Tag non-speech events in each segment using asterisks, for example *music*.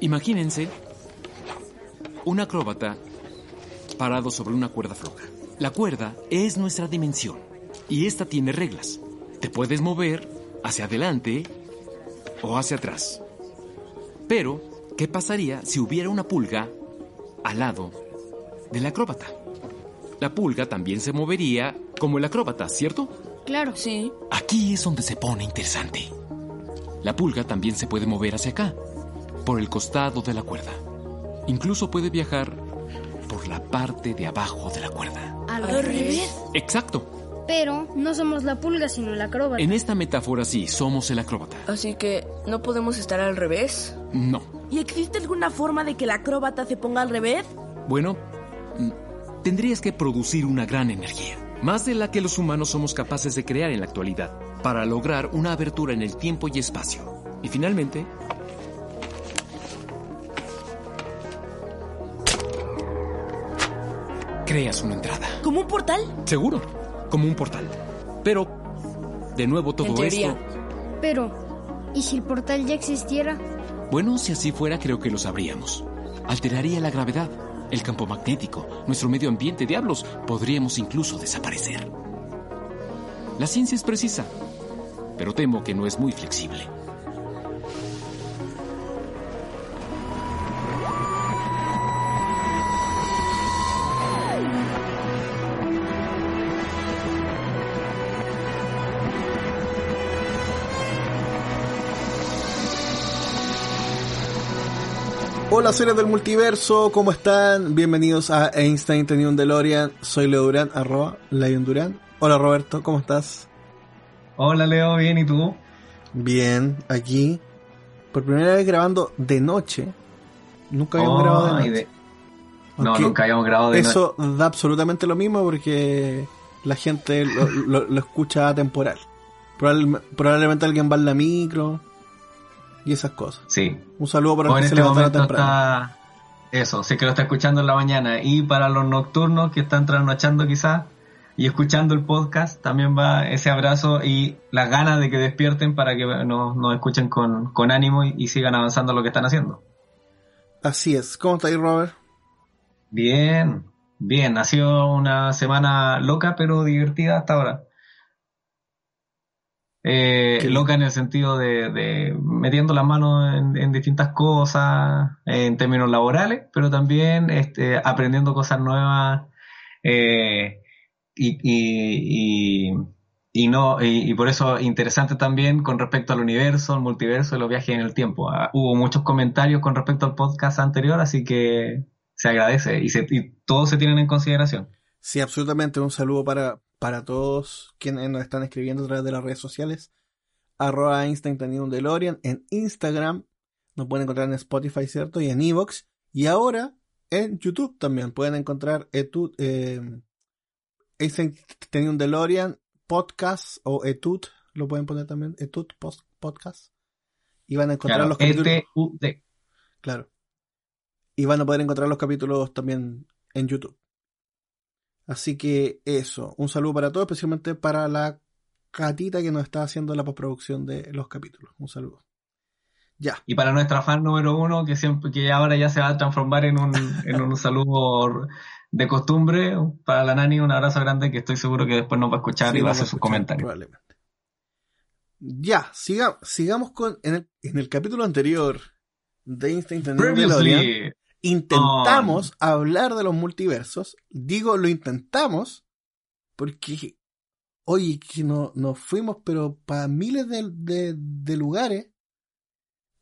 Imagínense un acróbata parado sobre una cuerda floja. La cuerda es nuestra dimensión y esta tiene reglas. Te puedes mover hacia adelante o hacia atrás. Pero, ¿qué pasaría si hubiera una pulga al lado del acróbata? La pulga también se movería como el acróbata, ¿cierto? Claro. Sí. Aquí es donde se pone interesante. La pulga también se puede mover hacia acá, por el costado de la cuerda. Incluso puede viajar por la parte de abajo de la cuerda. ¿Al revés? Exacto. Pero no somos la pulga, sino el acróbata. En esta metáfora sí, somos el acróbata. Así que, ¿no podemos estar al revés? No. ¿Y existe alguna forma de que el acróbata se ponga al revés? Bueno, mm, tendrías que producir una gran energía, más de la que los humanos somos capaces de crear en la actualidad, para lograr una abertura en el tiempo y espacio. Y finalmente, creas una entrada. ¿Como un portal? Seguro, como un portal. Pero, de nuevo todo En teoría. esto... Pero, ¿y si el portal ya existiera? Bueno, si así fuera, creo que lo sabríamos. Alteraría la gravedad, el campo magnético, nuestro medio ambiente, diablos. Podríamos incluso desaparecer. La ciencia es precisa, pero temo que no es muy flexible. Hola seres del multiverso, ¿cómo están? Bienvenidos a Einstein tenía un DeLorean. Soy Leo Durán, arroba Lion Durán. Hola Roberto, ¿cómo estás? Hola Leo, bien, ¿y tú? Bien, aquí. Por primera vez grabando de noche. Nunca habíamos Oh, grabado de noche. de- No, nunca habíamos grabado de Eso da absolutamente lo mismo porque la gente lo, lo- lo escucha temporal. Probable- probablemente alguien va en la micro y esas cosas. Sí. Un saludo para los que se este levantaron momento temprano. está... Eso, que lo está escuchando en la mañana. Y para los nocturnos que están trasnochando quizás y escuchando el podcast, también va ese abrazo y las ganas de que despierten para que nos, nos escuchen con, con ánimo y, y sigan avanzando lo que están haciendo. Así es. ¿Cómo está ahí, Robert? Bien, bien. Ha sido una semana loca pero divertida hasta ahora. Eh, loca en el sentido de, de metiendo las manos en, en distintas cosas, en términos laborales, pero también este, aprendiendo cosas nuevas eh, y, y, y, y no y, y por eso interesante también con respecto al universo, al multiverso y los viajes en el tiempo. Ah, hubo muchos comentarios con respecto al podcast anterior, así que se agradece y, se, y todos se tienen en consideración. Sí, absolutamente. Un saludo para, para todos quienes nos están escribiendo a través de las redes sociales. Arroba Einstein tenía un DeLorean. En Instagram nos pueden encontrar en Spotify, ¿cierto? Y en Evox. Y ahora en YouTube también pueden encontrar Etud, eh, Einstein tenía un DeLorean podcast o Etud. Lo pueden poner también. Etud post- podcast. Y van a encontrar Claro, los capítulos. ETUD. Claro. Y van a poder encontrar los capítulos también en YouTube. Así que eso, un saludo para todos, especialmente para la Catita que nos está haciendo la postproducción de los capítulos. Un saludo. Ya, Y para nuestra fan número uno, que siempre, que ahora ya se va a transformar en un, *laughs* en un saludo de costumbre, para la Nani, un abrazo grande que estoy seguro que después nos va a escuchar Sí, y va a hacer sus comentarios. Probablemente. Ya, siga- sigamos con. En el, en el capítulo anterior de DeLorean, Previously, intentamos hablar de los multiversos. Digo, lo intentamos porque, oye, que no, nos fuimos, pero para miles de, de- de lugares.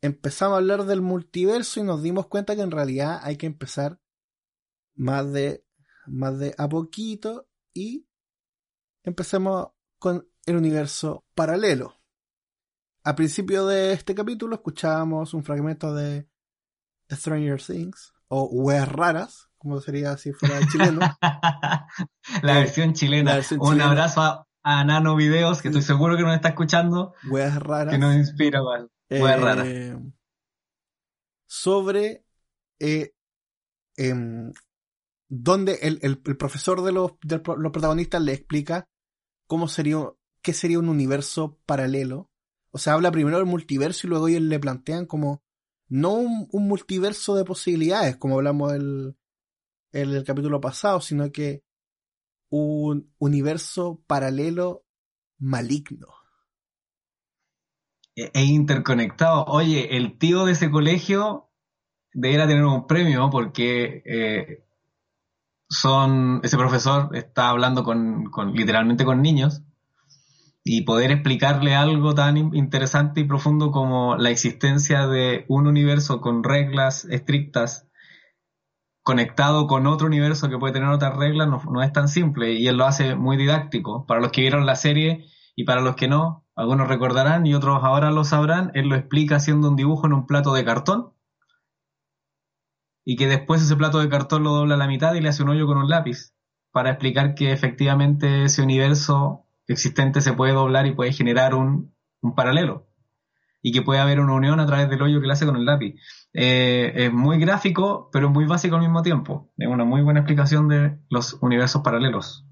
Empezamos a hablar del multiverso y nos dimos cuenta que en realidad hay que empezar más de, más de a poquito y empecemos con el universo paralelo. Al principio de este capítulo escuchábamos un fragmento de Stranger Things o Weas Raras, como sería si fuera chileno. *laughs* la versión chilena. La versión un chilena. abrazo a, a Nano Videos, que estoy seguro que nos está escuchando, Weas Raras. que nos inspira, igual. Wea eh, rara. Sobre eh, em, donde el, el- el profesor de los, de los protagonistas le explica cómo sería, qué sería un universo paralelo. O sea, habla primero del multiverso y luego ellos le plantean como no un, multiverso de posibilidades, como hablamos el, el capítulo pasado, sino que un universo paralelo maligno. E, e interconectado. Oye, el tío de ese colegio debería tener un premio porque eh, son ese profesor está hablando con, con, literalmente con niños y poder explicarle algo tan interesante y profundo como la existencia de un universo con reglas estrictas conectado con otro universo que puede tener otras reglas no, es tan simple y él lo hace muy didáctico. Para los que vieron la serie y para los que no, algunos recordarán y otros ahora lo sabrán, él lo explica haciendo un dibujo en un plato de cartón y que después ese plato de cartón lo dobla a la mitad y le hace un hoyo con un lápiz para explicar que efectivamente ese universo existente se puede doblar y puede generar un, un paralelo y que puede haber una unión a través del hoyo que le hace con el lápiz. Eh, es muy gráfico, pero muy básico al mismo tiempo. Es una muy buena explicación de los universos paralelos.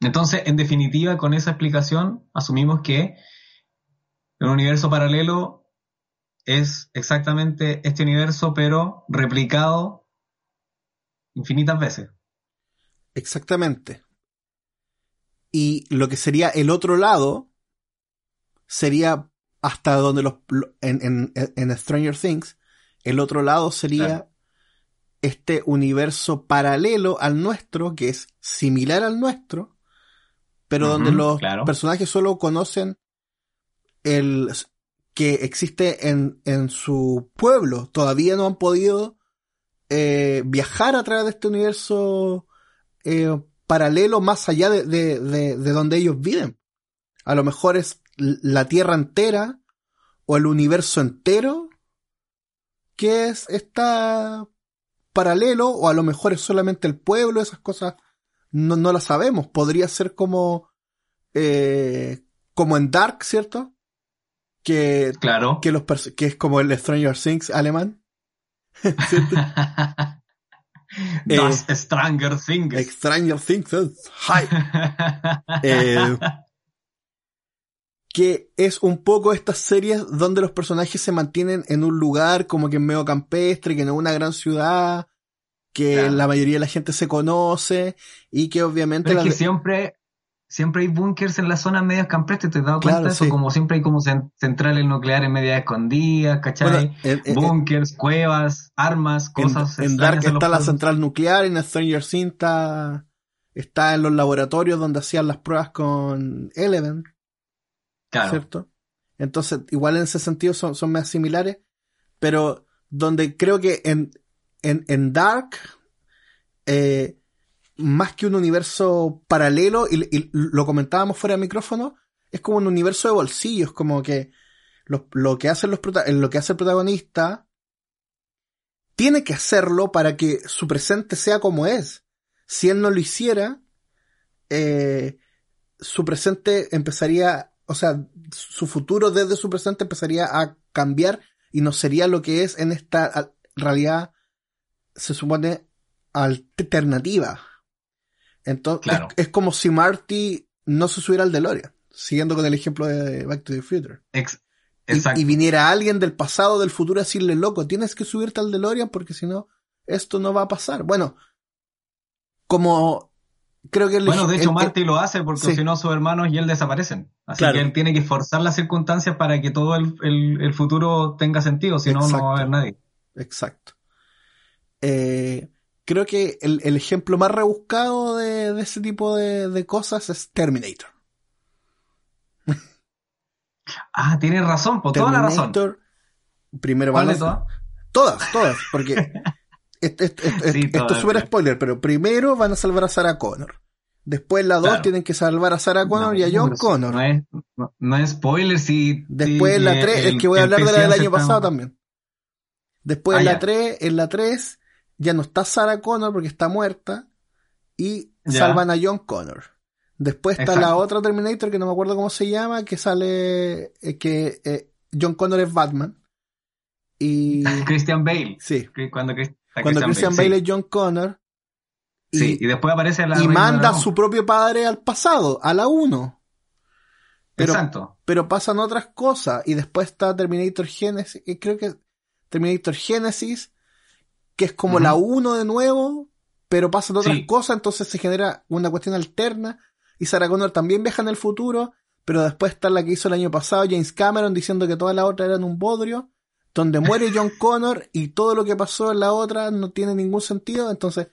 Entonces, en definitiva, con esa explicación, asumimos que el universo paralelo es exactamente este universo, pero replicado infinitas veces. Exactamente. Y lo que sería el otro lado sería hasta donde los en, en, en Stranger Things, el otro lado sería claro. este universo paralelo al nuestro, que es similar al nuestro, pero uh -huh, donde los claro. personajes solo conocen el que existe en, en su pueblo. Todavía no han podido eh, viajar a través de este universo eh, paralelo más allá de, de, de, de donde ellos viven. A lo mejor es la Tierra entera o el universo entero que es está paralelo o a lo mejor es solamente el pueblo, esas cosas no, no las sabemos. Podría ser como eh, como en Dark, ¿cierto? Que, claro. que, los que es como el Stranger Things alemán. *laughs* *laughs* ¿cierto? Das eh, Stranger Things. Stranger Things. Hi. *laughs* eh, que es un poco estas series donde los personajes se mantienen en un lugar como que en medio campestre, que no es una gran ciudad, que claro. la mayoría de la gente se conoce y que obviamente... Pero es que siempre, siempre hay búnkers en las zonas medias campestres, ¿te has dado cuenta de eso? Sí. Como siempre hay como centrales nucleares medias escondidas, ¿cachai? Bueno, búnkers, cuevas, armas, cosas... En, en Dark está en la central nuclear, en Stranger Things está, está en los laboratorios donde hacían las pruebas con Eleven. Claro. ¿Cierto? Entonces, igual en ese sentido son, son más similares, pero donde creo que en, en, en Dark, eh, más que un universo paralelo, y, lo comentábamos fuera de micrófono, es como un universo de bolsillos, como que lo, lo que hacen los lo que hace el protagonista tiene que hacerlo para que su presente sea como es. Si él no lo hiciera, eh, su presente empezaría o sea, su futuro desde su presente empezaría a cambiar y no sería lo que es en esta realidad, se supone, alternativa. Entonces, claro. es, es, como si Marty no se subiera al DeLorean, siguiendo con el ejemplo de Back to the Future. Ex y, y, viniera alguien del pasado, del futuro a decirle, loco, tienes que subirte al DeLorean porque si no, esto no va a pasar. Bueno, como creo que el, bueno de hecho el, Marty lo hace porque sí. si no sus hermanos y él desaparecen así claro. que él tiene que forzar las circunstancias para que todo el futuro tenga sentido si no no va a haber nadie exacto eh, creo que el, ejemplo más rebuscado de, de ese tipo de, de, cosas es Terminator ah tienes razón por toda la razón primero ¿Cuál van de todas? todas todas porque *laughs* Esto, esto, esto, sí, esto es súper spoiler, pero primero van a salvar a Sarah Connor. Después la 2 claro. tienen que salvar a Sarah Connor no, y a John Connor. No es, no, es spoiler si. Después en la 3, el, que voy a hablar de la del año pasado también. Después ah, en la 3, en la 3 ya no está Sarah Connor porque está muerta y ya. salvan a John Connor. Después está Exacto. la otra Terminator que no me acuerdo cómo se llama, que sale eh, que eh, John Connor es Batman. Y *laughs* Christian Bale. Sí. Cuando cuando Christian Bale, Bale es John Connor. Y, sí, y después aparece la Y manda a su propio padre al pasado, a la 1. Pero, Exacto. pero pasan otras cosas. Y después está Terminator Genesis. y creo que Terminator Genesis, que es como la 1 de nuevo, pero pasan otras Sí. cosas, entonces se genera una cuestión alterna. Y Sarah Connor también viaja en el futuro, pero después está la que hizo el año pasado James Cameron diciendo que todas las otras eran un bodrio, donde muere John *laughs* Connor y todo lo que pasó en la otra no tiene ningún sentido. Entonces,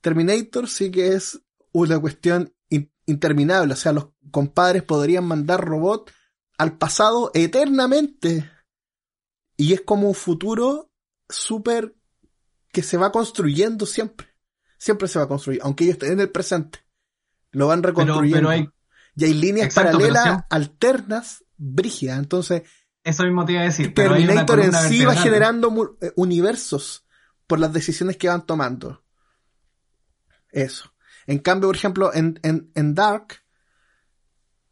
Terminator sí que es una cuestión in- interminable. O sea, los compadres podrían mandar robots al pasado eternamente. Y es como un futuro súper que se va construyendo siempre. Siempre se va a construir, aunque ellos estén en el presente. Lo van reconstruyendo. pero hay, y hay líneas Exacto, paralelas siempre- alternas brígidas. Entonces, eso mismo te iba a decir. pero Terminator en sí va generando eh, universos por las decisiones que van tomando. Eso. En cambio, por ejemplo, en, en, en Dark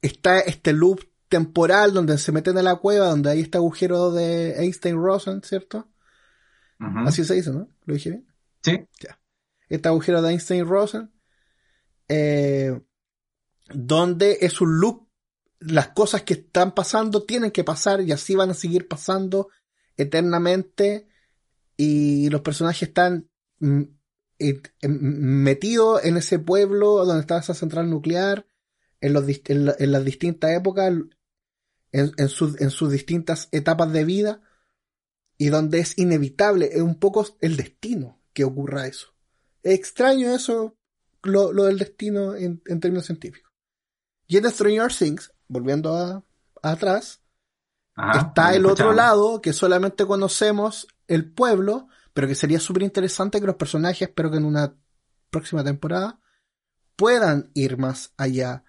está este loop temporal donde se meten a la cueva, donde hay este agujero de Einstein-Rosen, ¿cierto? Así se dice, ¿no? ¿Lo dije bien? Sí. este agujero de Einstein-Rosen, eh, donde es un loop, las cosas que están pasando tienen que pasar y así van a seguir pasando eternamente y los personajes están mm, et- em- metidos en ese pueblo donde está esa central nuclear, en, los, dist- en, la- en las distintas épocas, en, en sus, en sus distintas etapas de vida y donde es inevitable, es un poco el destino que ocurra eso. Es extraño eso, lo, lo del destino en, en términos científicos. Y en Stranger Things, volviendo a, a atrás, Ajá, está el otro lado que solamente conocemos el pueblo, pero que sería súper interesante que los personajes, espero que en una próxima temporada, puedan ir más allá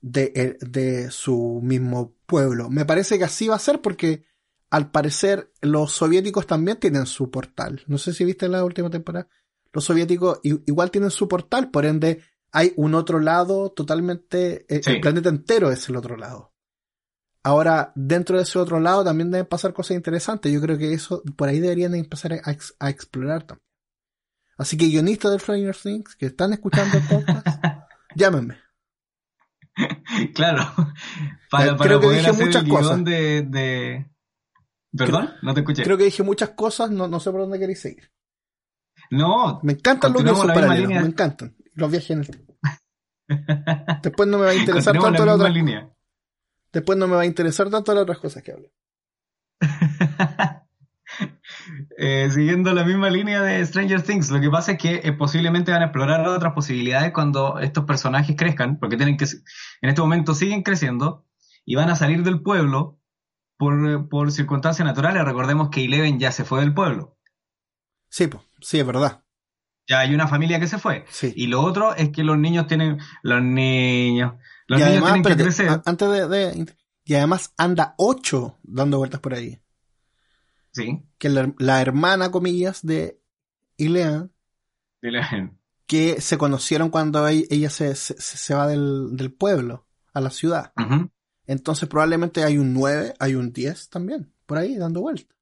de, eh, de su mismo pueblo. Me parece que así va a ser porque al parecer los soviéticos también tienen su portal. No sé si viste la última temporada. Los soviéticos igual tienen su portal, por ende hay un otro lado totalmente... eh, Sí. El planeta entero es el otro lado. Ahora, dentro de ese otro lado también deben pasar cosas interesantes. Yo creo que eso, por ahí deberían empezar a, ex- a explorar también. Así que guionistas de Stranger Things que están escuchando el podcast, *laughs* llámenme. Claro. Para, Eh, para creo que poder dije hacer muchas el guion cosas. de, de... ¿Perdón? no te escuché. Creo que dije muchas cosas, no, no sé por dónde queréis seguir. No. Me encantan los misma paralelos, línea. me encantan. Los viajes en el tiempo. *laughs* Después no me va a interesar tanto la la otra, línea. después no me va a interesar tanto las otras cosas que hablo. *laughs* Eh, siguiendo la misma línea de Stranger Things, lo que pasa es que eh, posiblemente van a explorar otras posibilidades cuando estos personajes crezcan, porque tienen que, en este momento siguen creciendo y van a salir del pueblo por, por circunstancias naturales. Recordemos que Eleven ya se fue del pueblo, Sí, pues, sí, es verdad. ya hay una familia que se fue. Sí. Y lo otro es que los niños tienen, los niños, los y niños además, tienen que crecer. a- antes de, de- y además anda ocho dando vueltas por ahí. Sí, Que la, la hermana, comillas, de Ileana, de Eleven. que se conocieron cuando ella, se, se, se va del, del pueblo a la ciudad. Entonces probablemente hay un 9, hay un 10 también, por ahí dando vueltas.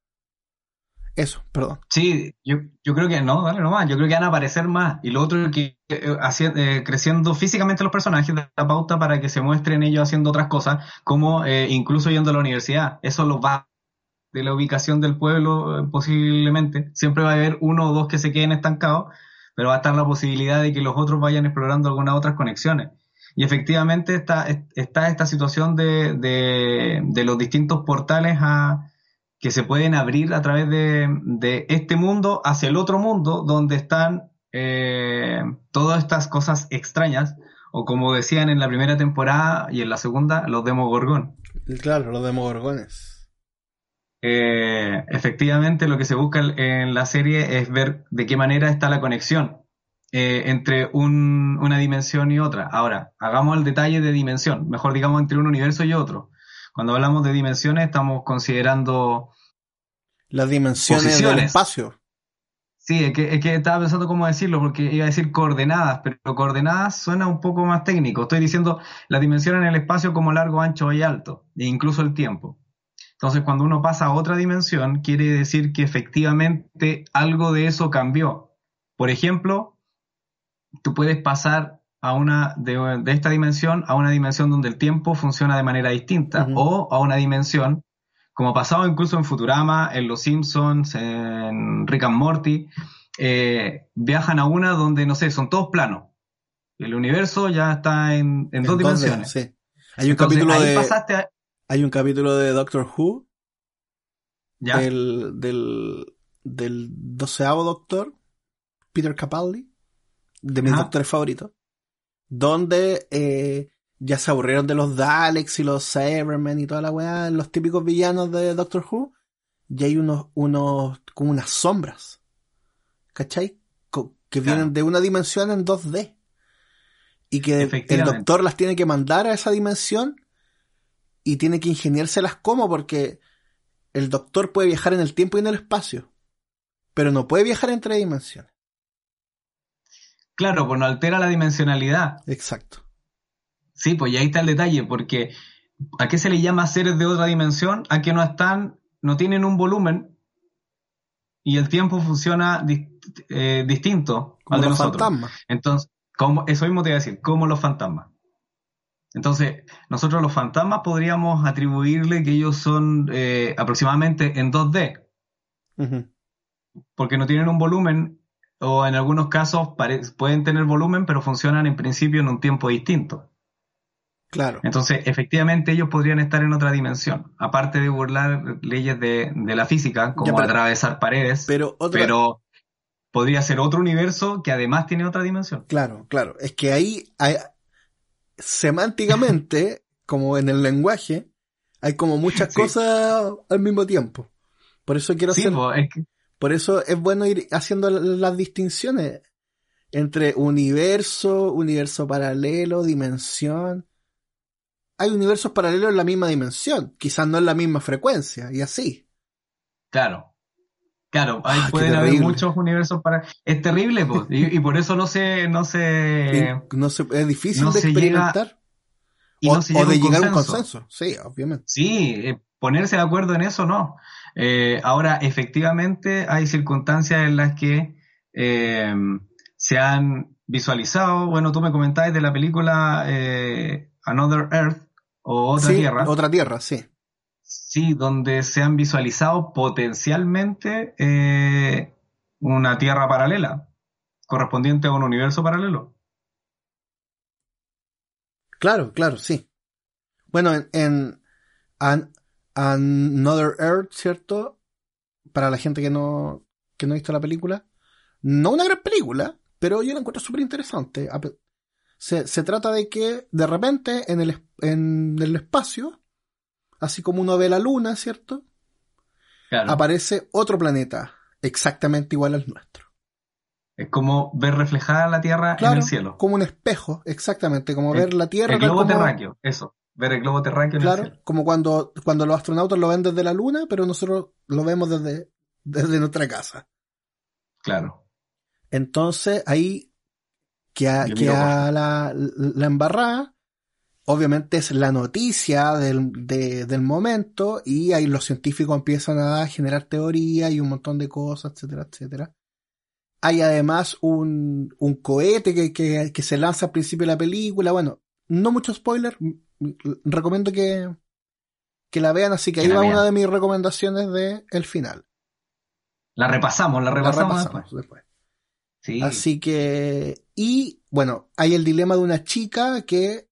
Eso, perdón. Sí, yo, yo creo que no, dale nomás, yo creo que van a aparecer más. Y lo otro que eh, haci- eh, creciendo físicamente los personajes de la pauta para que se muestren ellos haciendo otras cosas, como eh, incluso yendo a la universidad. Eso los va de la ubicación del pueblo eh, posiblemente. Siempre va a haber uno o dos que se queden estancados, pero va a estar la posibilidad de que los otros vayan explorando algunas otras conexiones. Y efectivamente está, es- está esta situación de, de, de los distintos portales a, que se pueden abrir a través de, de este mundo hacia el otro mundo donde están eh, todas estas cosas extrañas, o como decían en la primera temporada y en la segunda, los Demogorgon. Claro, los demogorgones. Eh, efectivamente, lo que se busca en la serie es ver de qué manera está la conexión eh, entre un- una dimensión y otra. Ahora, hagamos el detalle de dimensión, mejor digamos entre un universo y otro. Cuando hablamos de dimensiones estamos considerando Las dimensiones del espacio. Sí, es que, es que estaba pensando cómo decirlo, porque iba a decir coordenadas, pero coordenadas suena un poco más técnico. Estoy diciendo la dimensión en el espacio como largo, ancho y alto, e incluso el tiempo. Entonces, cuando uno pasa a otra dimensión, quiere decir que efectivamente algo de eso cambió. Por ejemplo, tú puedes pasar a una de, de esta dimensión a una dimensión donde el tiempo funciona de manera distinta o a una dimensión como ha pasado incluso en Futurama, en Los Simpsons, en Rick and Morty, eh, viajan a una donde, no sé, son todos planos. El universo ya está en, en dos En dos de- dimensiones. sí. Hay un Entonces, capítulo de a- hay un capítulo de Doctor Who ya, del, del, del doceavo doctor, Peter Capaldi, de mis Ajá. doctores favoritos, donde eh, ya se aburrieron de los Daleks y los Cybermen y toda la weá, los típicos villanos de Doctor Who, y hay unos, unos, como unas sombras, ¿cachai? Co- que Claro. vienen de una dimensión en 2D. Y que el doctor las tiene que mandar a esa dimensión y tiene que ingeniárselas como porque el doctor puede viajar en el tiempo y en el espacio, pero no puede viajar entre dimensiones. Claro, pues no altera la dimensionalidad. Exacto. Sí, pues y ahí está el detalle, porque ¿a qué se le llama seres de otra dimensión? A que no están, no tienen un volumen y el tiempo funciona eh, distinto Como al de los nosotros. fantasmas. Entonces, como, eso mismo te iba a decir, como los fantasmas. Entonces, nosotros los fantasmas podríamos atribuirle que ellos son eh, aproximadamente en 2D, Ujú. porque no tienen un volumen, o en algunos casos pueden tener volumen, pero funcionan en principio en un tiempo distinto. Claro. Entonces, efectivamente, ellos podrían estar en otra dimensión, aparte de burlar leyes de, de la física, como Ya, pero- atravesar paredes, Pero otra, pero podría ser otro universo que además tiene otra dimensión. Claro, claro. Es que ahí, hay- semánticamente, *laughs* como en el lenguaje, hay como muchas Sí. cosas al mismo tiempo. Por eso quiero Sí, hacer, po, es que- por eso es bueno ir haciendo las distinciones entre universo, universo paralelo, dimensión. Hay universos paralelos en la misma dimensión, quizás no en la misma frecuencia, y así. Claro. Claro, ahí Ah, pueden haber muchos universos para... Es terrible, pues, y, y por eso no se... No se no se, es difícil no de llega- experimentar. y o, no se o llega de un llegar a un consenso. consenso. Sí, obviamente. Sí, eh, ponerse de acuerdo en eso no. Eh, ahora, efectivamente, hay circunstancias en las que eh, se han visualizado, bueno, tú me comentabas de la película eh, Another Earth o Otra Sí, Tierra, Otra tierra, sí. sí, donde se han visualizado potencialmente eh, una Tierra paralela, correspondiente a un universo paralelo. Claro, claro, sí. Bueno, en, en An- Another Earth, ¿cierto? Para la gente que no, que no ha visto la película. No una gran película, pero yo la encuentro súper interesante. Se, se trata de que de repente en el, en el espacio, así como uno ve la luna, ¿cierto? Claro, Aparece otro planeta exactamente igual al nuestro. es como ver reflejada la Tierra en Claro, el cielo. como un espejo, exactamente, como El- ver la Tierra. El globo como- terráqueo, eso, ver el globo terráqueo en el Claro, cielo. como cuando, cuando los astronautas lo ven desde la luna, pero nosotros lo vemos desde, desde nuestra casa. Claro. Entonces, ahí que a, que a la, la embarrada, obviamente es la noticia del, de- del momento, y ahí los científicos empiezan a generar teorías y un montón de cosas, etcétera, etcétera. Hay además un, un cohete que, que, que se lanza al principio de la película. Bueno, no mucho spoiler. Recomiendo que, que la vean, así que Que ahí va vean. una de mis recomendaciones de el final. La repasamos, la La repasamos, después. después. Sí. Así que, y bueno, hay el dilema de una chica que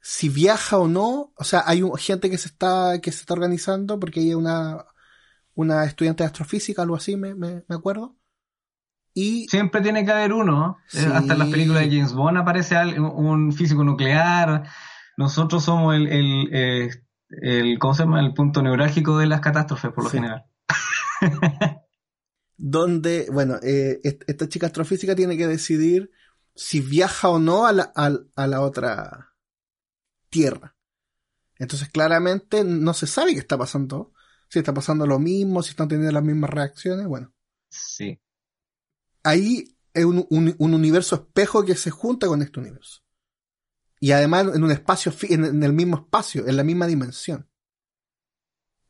si viaja o no, o sea, hay un- gente que se está, que se está organizando porque hay una, una estudiante de astrofísica, algo así, me, me, me acuerdo. Y Siempre tiene que haber uno. Sí. Hasta en las películas de James Bond aparece un físico nuclear. Nosotros somos el, el, eh, el, ¿cómo se llama? El punto neurálgico de las catástrofes, por lo Sí. general. *laughs* donde, bueno, eh, est- esta chica astrofísica tiene que decidir si viaja o no a la, al- a la otra tierra. Entonces, claramente no se sabe qué está pasando. Si está pasando lo mismo, si están teniendo las mismas reacciones. Bueno, Sí. ahí es un, un- un universo espejo que se junta con este universo. Y además en un espacio, en, el mismo espacio, en la misma dimensión.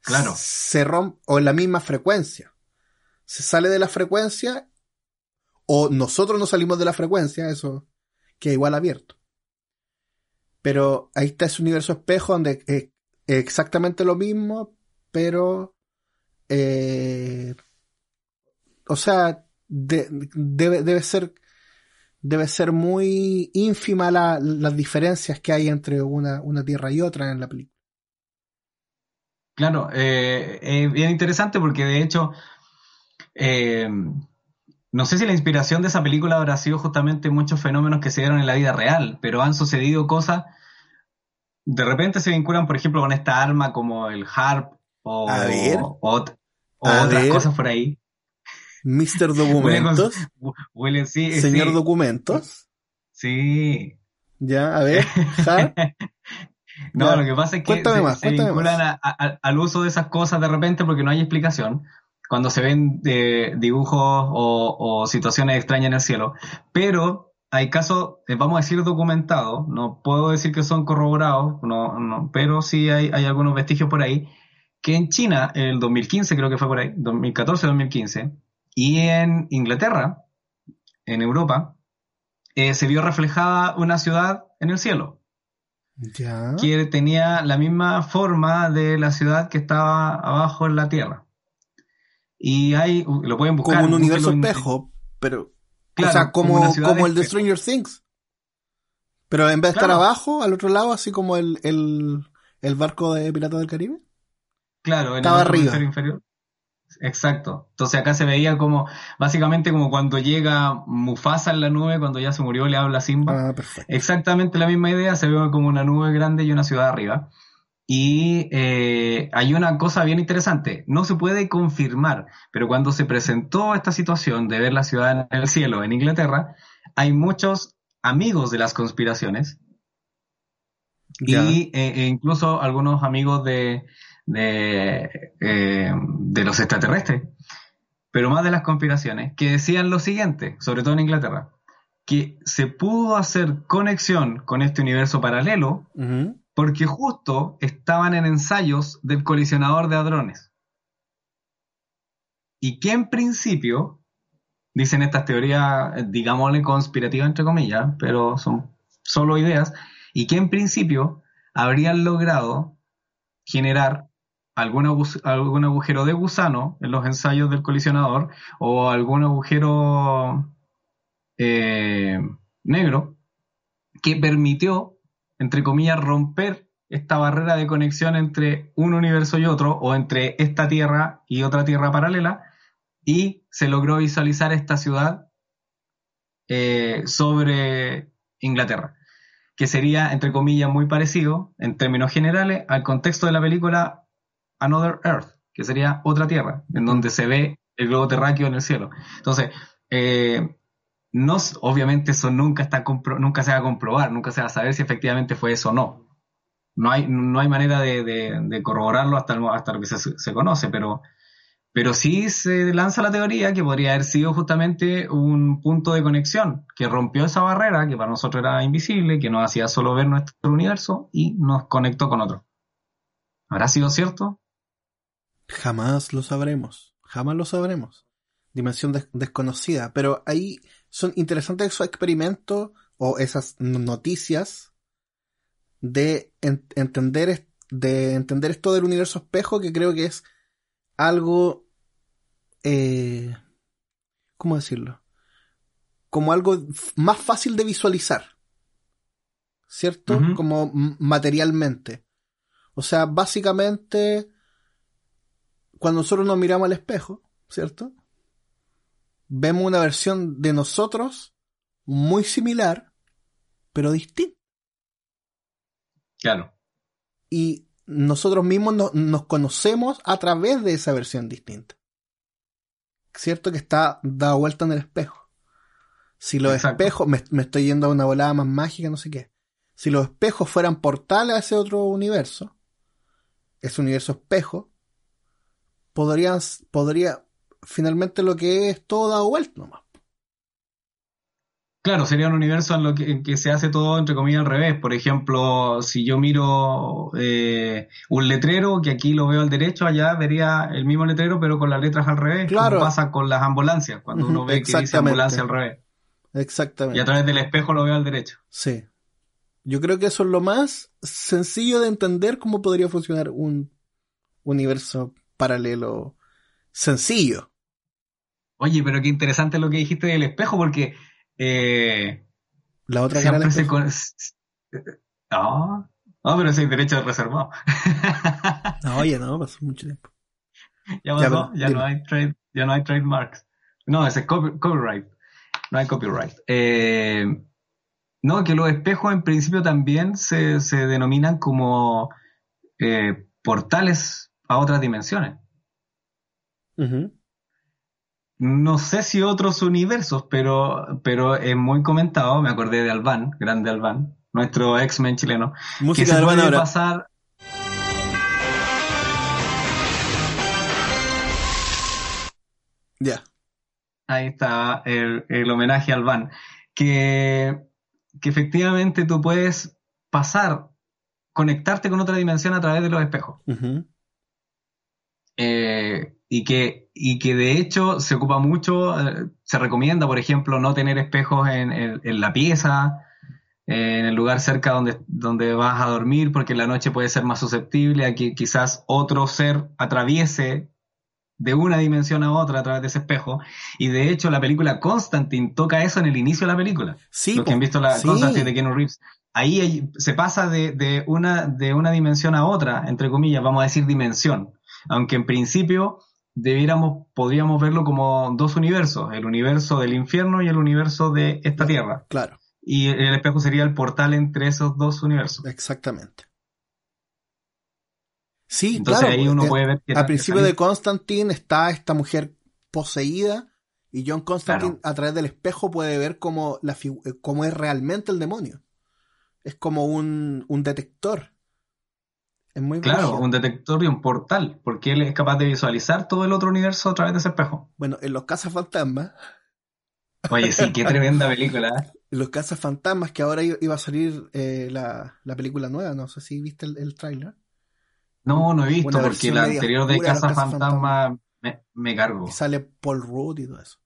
Claro. Se rompe, o en la misma frecuencia. Se sale de la frecuencia, o nosotros no salimos de la frecuencia, eso que es igual abierto. Pero ahí está ese universo espejo donde es exactamente lo mismo, pero eh, o sea, debe, debe ser debe ser muy ínfima la, las diferencias que hay entre una, una tierra y otra en la película. Claro, eh, es bien interesante porque de hecho, eh, no sé si la inspiración de esa película habrá sido justamente muchos fenómenos que se dieron en la vida real, pero han sucedido cosas, de repente se vinculan, por ejemplo, con esta arma como el harp o, otras cosas por ahí. Mr. *laughs* Documentos. *laughs* Huele, sí, Señor Documentos. Sí. Ya, a ver. *laughs* No, lo que pasa es que se, vinculan al uso de esas cosas de repente porque no hay explicación cuando se ven eh, dibujos o, situaciones extrañas en el cielo. Pero hay casos, eh, vamos a decir, documentados, no puedo decir que son corroborados, no, no, pero sí hay, hay algunos vestigios por ahí, que en China, el 2015 creo que fue por ahí, 2014-2015, y en Inglaterra, en Europa, eh, se vio reflejada una ciudad en el cielo que tenía la misma forma de la ciudad que estaba abajo en la Tierra. Y hay, lo pueden buscar. Como un universo espejo, pero. o sea, como, como, el de Stranger Things. Pero en vez de estar abajo, al otro lado, así como el, el, el barco de Piratas del Caribe. Claro, en estaba arriba. Inferior. Exacto. Entonces acá se veía como, básicamente como cuando llega Mufasa en la nube, cuando ya se murió, le habla Simba. Ah, Exactamente la misma idea, se ve como una nube grande y una ciudad arriba. Y eh, hay una cosa bien interesante, no se puede confirmar, pero cuando se presentó esta situación de ver la ciudad en el cielo en Inglaterra, hay muchos amigos de las conspiraciones y eh, e incluso algunos amigos de, de, eh, de los extraterrestres, pero más de las conspiraciones, que decían lo siguiente, sobre todo en Inglaterra, que se pudo hacer conexión con este universo paralelo porque justo estaban en ensayos del colisionador de hadrones. Y que en principio, dicen estas teorías, digámosle conspirativas entre comillas, pero son solo ideas, y que en principio habrían logrado generar algún, algún agujero de gusano en los ensayos del colisionador o algún agujero eh, negro que permitió, entre comillas, romper esta barrera de conexión entre un universo y otro, o entre esta Tierra y otra Tierra paralela, y se logró visualizar esta ciudad eh, sobre Inglaterra, que sería, entre comillas, muy parecido, en términos generales, al contexto de la película Another Earth, que sería otra Tierra, en donde se ve el globo terráqueo en el cielo. Entonces, eh, no, obviamente eso nunca, está nunca se va a comprobar, nunca se va a saber si efectivamente fue eso o no. No hay, no hay manera de, corroborarlo hasta, hasta lo que se, conoce, pero, pero sí se lanza la teoría que podría haber sido justamente un punto de conexión que rompió esa barrera que para nosotros era invisible, que nos hacía solo ver nuestro universo y nos conectó con otro. ¿Habrá sido cierto? Jamás lo sabremos, jamás lo sabremos. Dimensión desconocida, pero ahí son interesantes esos experimentos o esas noticias de entender de entender esto del universo espejo que creo que es algo eh, ¿cómo decirlo? como algo más fácil de visualizar ¿cierto? como materialmente o sea básicamente cuando nosotros nos miramos al espejo, ¿cierto? Vemos una versión de nosotros muy similar, pero distinta. Claro. Y nosotros mismos nos conocemos a través de esa versión distinta. ¿Cierto? Que está dada vuelta en el espejo. Si los espejos, me, me, estoy yendo a una volada más mágica, no sé qué. Si los espejos fueran portales a ese otro universo, ese universo espejo, podrían, podría, finalmente lo que es todo dado vuelta nomás. Claro, sería un universo en lo que, se hace todo entre comillas al revés. Por ejemplo, si yo miro eh, un letrero que aquí lo veo al derecho, allá vería el mismo letrero pero con las letras al revés. Claro. Como pasa con las ambulancias, cuando uno ve que dice ambulancia al revés. Exactamente. Y a través del espejo lo veo al derecho. Sí. Yo creo que eso es lo más sencillo de entender cómo podría funcionar un universo paralelo sencillo. Oye, pero qué interesante lo que dijiste del espejo, porque eh, La otra cara del espejo. con- No, no, pero ese es derecho reservado. No, *laughs* oye, no, pasó mucho tiempo. Ya pasó, ya, no hay trade, ya no hay trademarks. No, ese es copy- copyright. No hay copyright. Eh, no, que los espejos en principio también se, se denominan como eh, portales a otras dimensiones. No sé si otros universos, pero, pero es muy comentado, me acordé de Albán, grande Albán, nuestro X-Men chileno, que Música se de puede Albán ahora. pasar... Ya. Ahí está el, el homenaje al Van. Que, que efectivamente tú puedes pasar, conectarte con otra dimensión a través de los espejos. Ujú. Eh, y, que, y que de hecho se ocupa mucho, eh, se recomienda, por ejemplo, no tener espejos en, en- en la pieza, eh, en el lugar cerca donde, donde vas a dormir, porque en la noche puede ser más susceptible a que quizás otro ser atraviese de una dimensión a otra a través de ese espejo. Y de hecho la película Constantine toca eso en el inicio de la película. Sí, Los que han visto la Sí. Constantine de Keanu Reeves. Ahí hay- se pasa de, de una, de una dimensión a otra, entre comillas, vamos a decir dimensión. Aunque en principio debiéramos, podríamos verlo como dos universos, el universo del infierno y el universo de esta tierra. Claro, Y el espejo sería el portal entre esos dos universos. exactamente. Sí, Entonces claro. ahí uno porque puede ver que Al principio de Constantine está esta mujer poseída y John Constantine Claro. a través del espejo puede ver cómo, la eh, cómo es realmente el demonio. Es como un, un detector. Es muy Claro, un detector y un portal, porque él es capaz de visualizar todo el otro universo a través de ese espejo. Bueno, en los cazafantasmas, Oye, sí, qué tremenda *laughs* película. ¿eh? en los cazafantasmas que ahora iba a salir eh, la, la película nueva, no sé si viste el, el tráiler. No, no he visto, Una porque la anterior de Cazafantasmas. Fantasma me, me cargo. Y sale Paul Rudd y todo eso.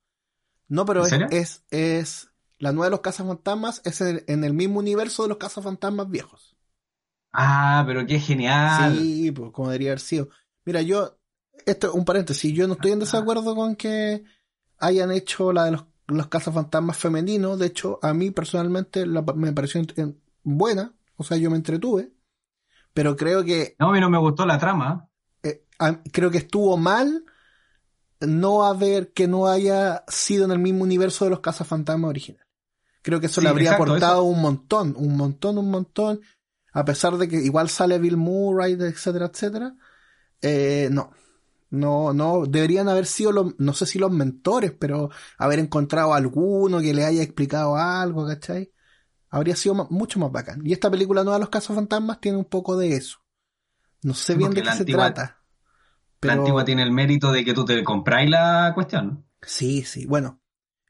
No, pero ¿En es, es, es- la nueva de los cazafantasmas es en, en el mismo universo de los cazafantasmas viejos. Ah, pero qué genial. Sí, pues como debería haber sido. Mira, yo, esto un paréntesis, yo no estoy en desacuerdo con que hayan hecho la de los, los cazafantasmas femeninos. De hecho, a mí personalmente la- me pareció en- en- buena, o sea, yo me entretuve. Pero creo que No, a mí no me gustó la trama. eh, a- creo que estuvo mal no haber que no haya sido en el mismo universo de los cazafantasmas originales. Creo que eso Sí, le habría exacto, aportado eso. un montón, un montón, un montón. A pesar de que igual sale Bill Murray, etcétera, etcétera. Eh, no. No, no, deberían haber sido los, no sé si los mentores, pero haber encontrado alguno que le haya explicado algo, ¿cachai? Habría sido mucho más bacán. Y esta película nueva, Los Cazafantasmas, tiene un poco de eso. No sé bien porque de qué se antigua- trata. La antigua tiene el mérito de que tú te compráis la cuestión. Sí, sí. Bueno,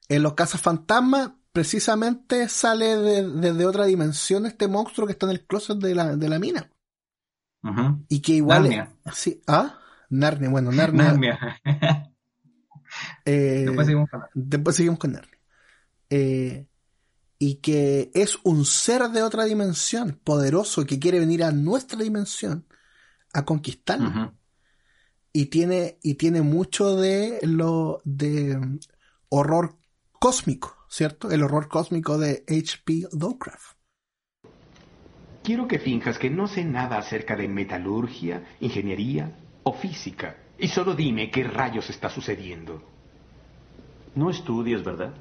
en los cazafantasmas precisamente sale de- desde otra dimensión este monstruo que está en el closet de la, de la mina. Ujú. Y que igual... Narnia. Sí, ¿ah? Narnia, bueno, Narnia. Narnia. eh, Después seguimos con- después seguimos con Narnia. Eh, y que es un ser de otra dimensión, poderoso, que quiere venir a nuestra dimensión a conquistarla. Ujú. y tiene y tiene mucho de lo de horror cósmico, ¿cierto? El horror cósmico de H.P. Lovecraft. Quiero que finjas que no sé nada acerca de metalurgia, ingeniería o física. Y solo dime qué rayos está sucediendo. No estudias, ¿verdad?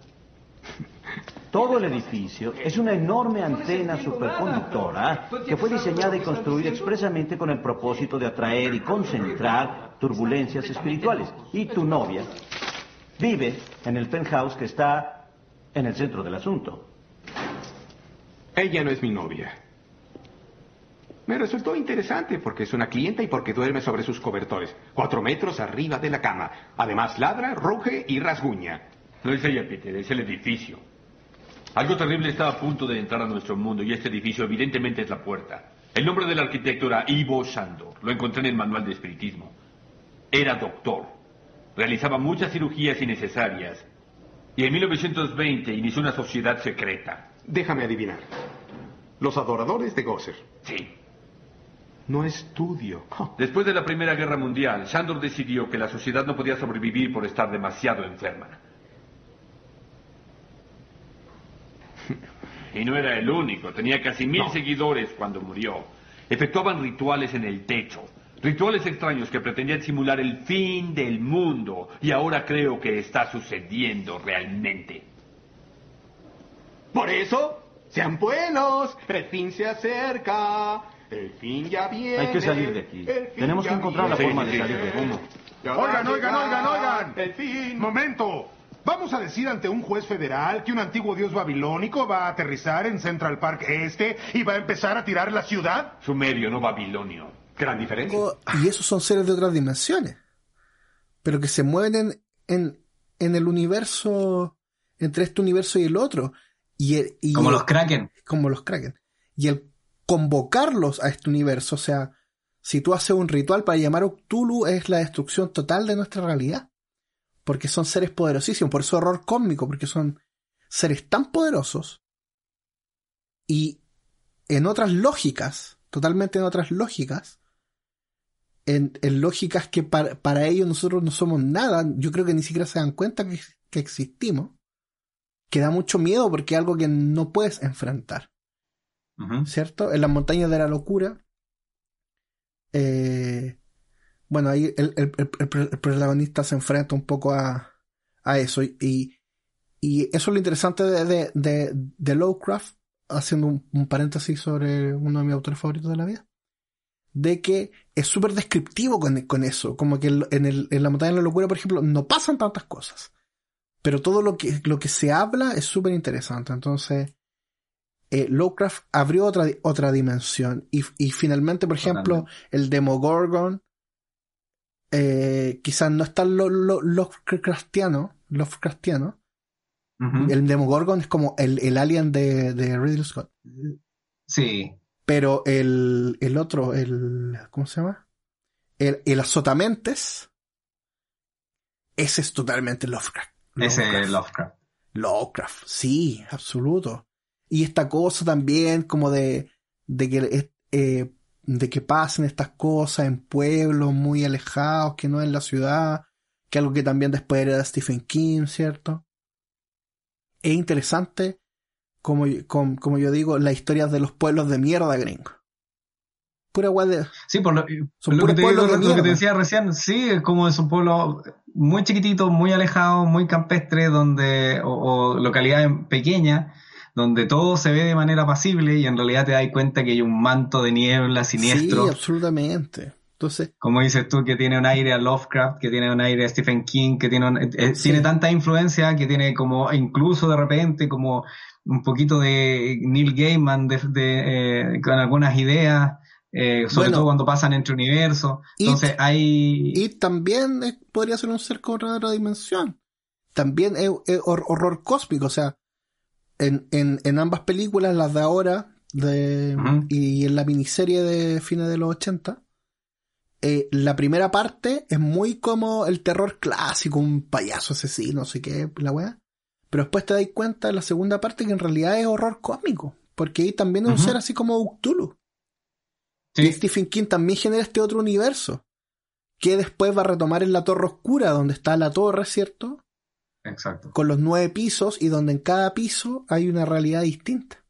*laughs* Todo el edificio es una enorme antena superconductora que fue diseñada y construida expresamente con el propósito de atraer y concentrar turbulencias espirituales. Y tu novia vive en el penthouse que está en el centro del asunto. Ella no es mi novia. Me resultó interesante porque es una clienta y porque duerme sobre sus cobertores, cuatro metros arriba de la cama. Además ladra, ruge y rasguña. No es ella, Peter, es el edificio. Algo terrible está a punto de entrar a nuestro mundo y este edificio evidentemente es la puerta. El nombre del arquitecto era Ivo Sandor. Lo encontré en el manual de espiritismo. Era doctor. Realizaba muchas cirugías innecesarias Y en 1920 inició una sociedad secreta. Déjame adivinar. Los adoradores de Gosser. Sí. No estudio. Oh, Después de la Primera Guerra Mundial, Sandor decidió que la sociedad no podía sobrevivir por estar demasiado enferma. Y no era el único, tenía casi mil No. seguidores cuando murió. Efectuaban rituales en el techo, rituales extraños que pretendían simular el fin del mundo. Y ahora creo que está sucediendo realmente. Por eso, sean buenos. El fin se acerca. El fin ya viene. Hay que salir de aquí. Tenemos que encontrar la viene. forma de salir de aquí. Oigan, oigan, oigan, oigan. El fin. Momento. ¿Vamos a decir ante un juez federal que un antiguo dios babilónico va a aterrizar en Central Park Este y va a empezar a tirar la ciudad? Sumerio, no babilonio. Gran diferencia. Y esos son seres de otras dimensiones. Pero que se mueven en, en, en el universo, entre este universo y el otro. Y el- y Como los Kraken. como los Kraken. Y el convocarlos a este universo, o sea, si tú haces un ritual para llamar a Cthulhu, es la destrucción total de nuestra realidad. Porque son seres poderosísimos, por eso horror cósmico, porque son seres tan poderosos y en otras lógicas, totalmente en otras lógicas, en, en lógicas que para, para ellos nosotros no somos nada, yo creo que ni siquiera se dan cuenta que, que existimos, que da mucho miedo porque es algo que no puedes enfrentar. ¿cierto? En las montañas de la locura. eh, bueno, ahí el, el- el- el protagonista se enfrenta un poco a, a eso. Y, y eso es lo interesante de, de, de, de Lovecraft, haciendo un, un paréntesis sobre uno de mis autores favoritos de la vida. De que es súper descriptivo con, con eso. Como que en, el, en la montaña de la locura, por ejemplo, no pasan tantas cosas. Pero todo lo que, lo que se habla es súper interesante. Entonces, eh, Lovecraft abrió otra, otra dimensión. Y, y finalmente, por ejemplo, el Demogorgon, eh, quizás no es tan lo, lo, Lovecraftiano, Lovecraftiano. Ujú. El Demogorgon es como el, el alien de, de Ridley Scott. Sí. Pero el, el otro, el. ¿Cómo se llama? El, el Azotamentes. Ese es totalmente Lovecraft. Ese es Lovecraft. Lovecraft, sí, absoluto. Y esta cosa también como de, de que es- eh, de que pasen estas cosas en pueblos muy alejados, que no en la ciudad, que algo que también después era Stephen King, ¿cierto? Es interesante, como, como, como yo digo, las historias de los pueblos de mierda gringo. Pura guay de... Sí, por lo, Son lo puros que, te, digo, de lo que te decía recién, sí, es como es un pueblo muy chiquitito, muy alejado, muy campestre, donde, o, o localidades pequeñas, donde todo se ve de manera pasible y en realidad te das cuenta que hay un manto de niebla siniestro. Sí, absolutamente. Entonces, como dices tú, que tiene un aire a Lovecraft, que tiene un aire a Stephen King, que tiene, un- eh, Sí. tiene tanta influencia que tiene como, incluso de repente, como un poquito de Neil Gaiman de, de, eh, con algunas ideas, eh, sobre Bueno. todo cuando pasan entre universos. It- Entonces hay... Y también podría ser un ser con otra dimensión. También es, es hor- horror cósmico, o sea, en, en, en ambas películas, las de ahora de, y en la miniserie de fines de los 80, eh, la primera parte es muy como el terror clásico, un payaso asesino, no sé qué, la weá. Pero después te das cuenta en la segunda parte que en realidad es horror cósmico, porque ahí también es un ser así como Cthulhu. Sí. Y Stephen King también genera este otro universo. Que después va a retomar en la Torre Oscura, donde está la torre, ¿cierto? Exacto. Con los nueve pisos y donde en cada piso hay una realidad distinta.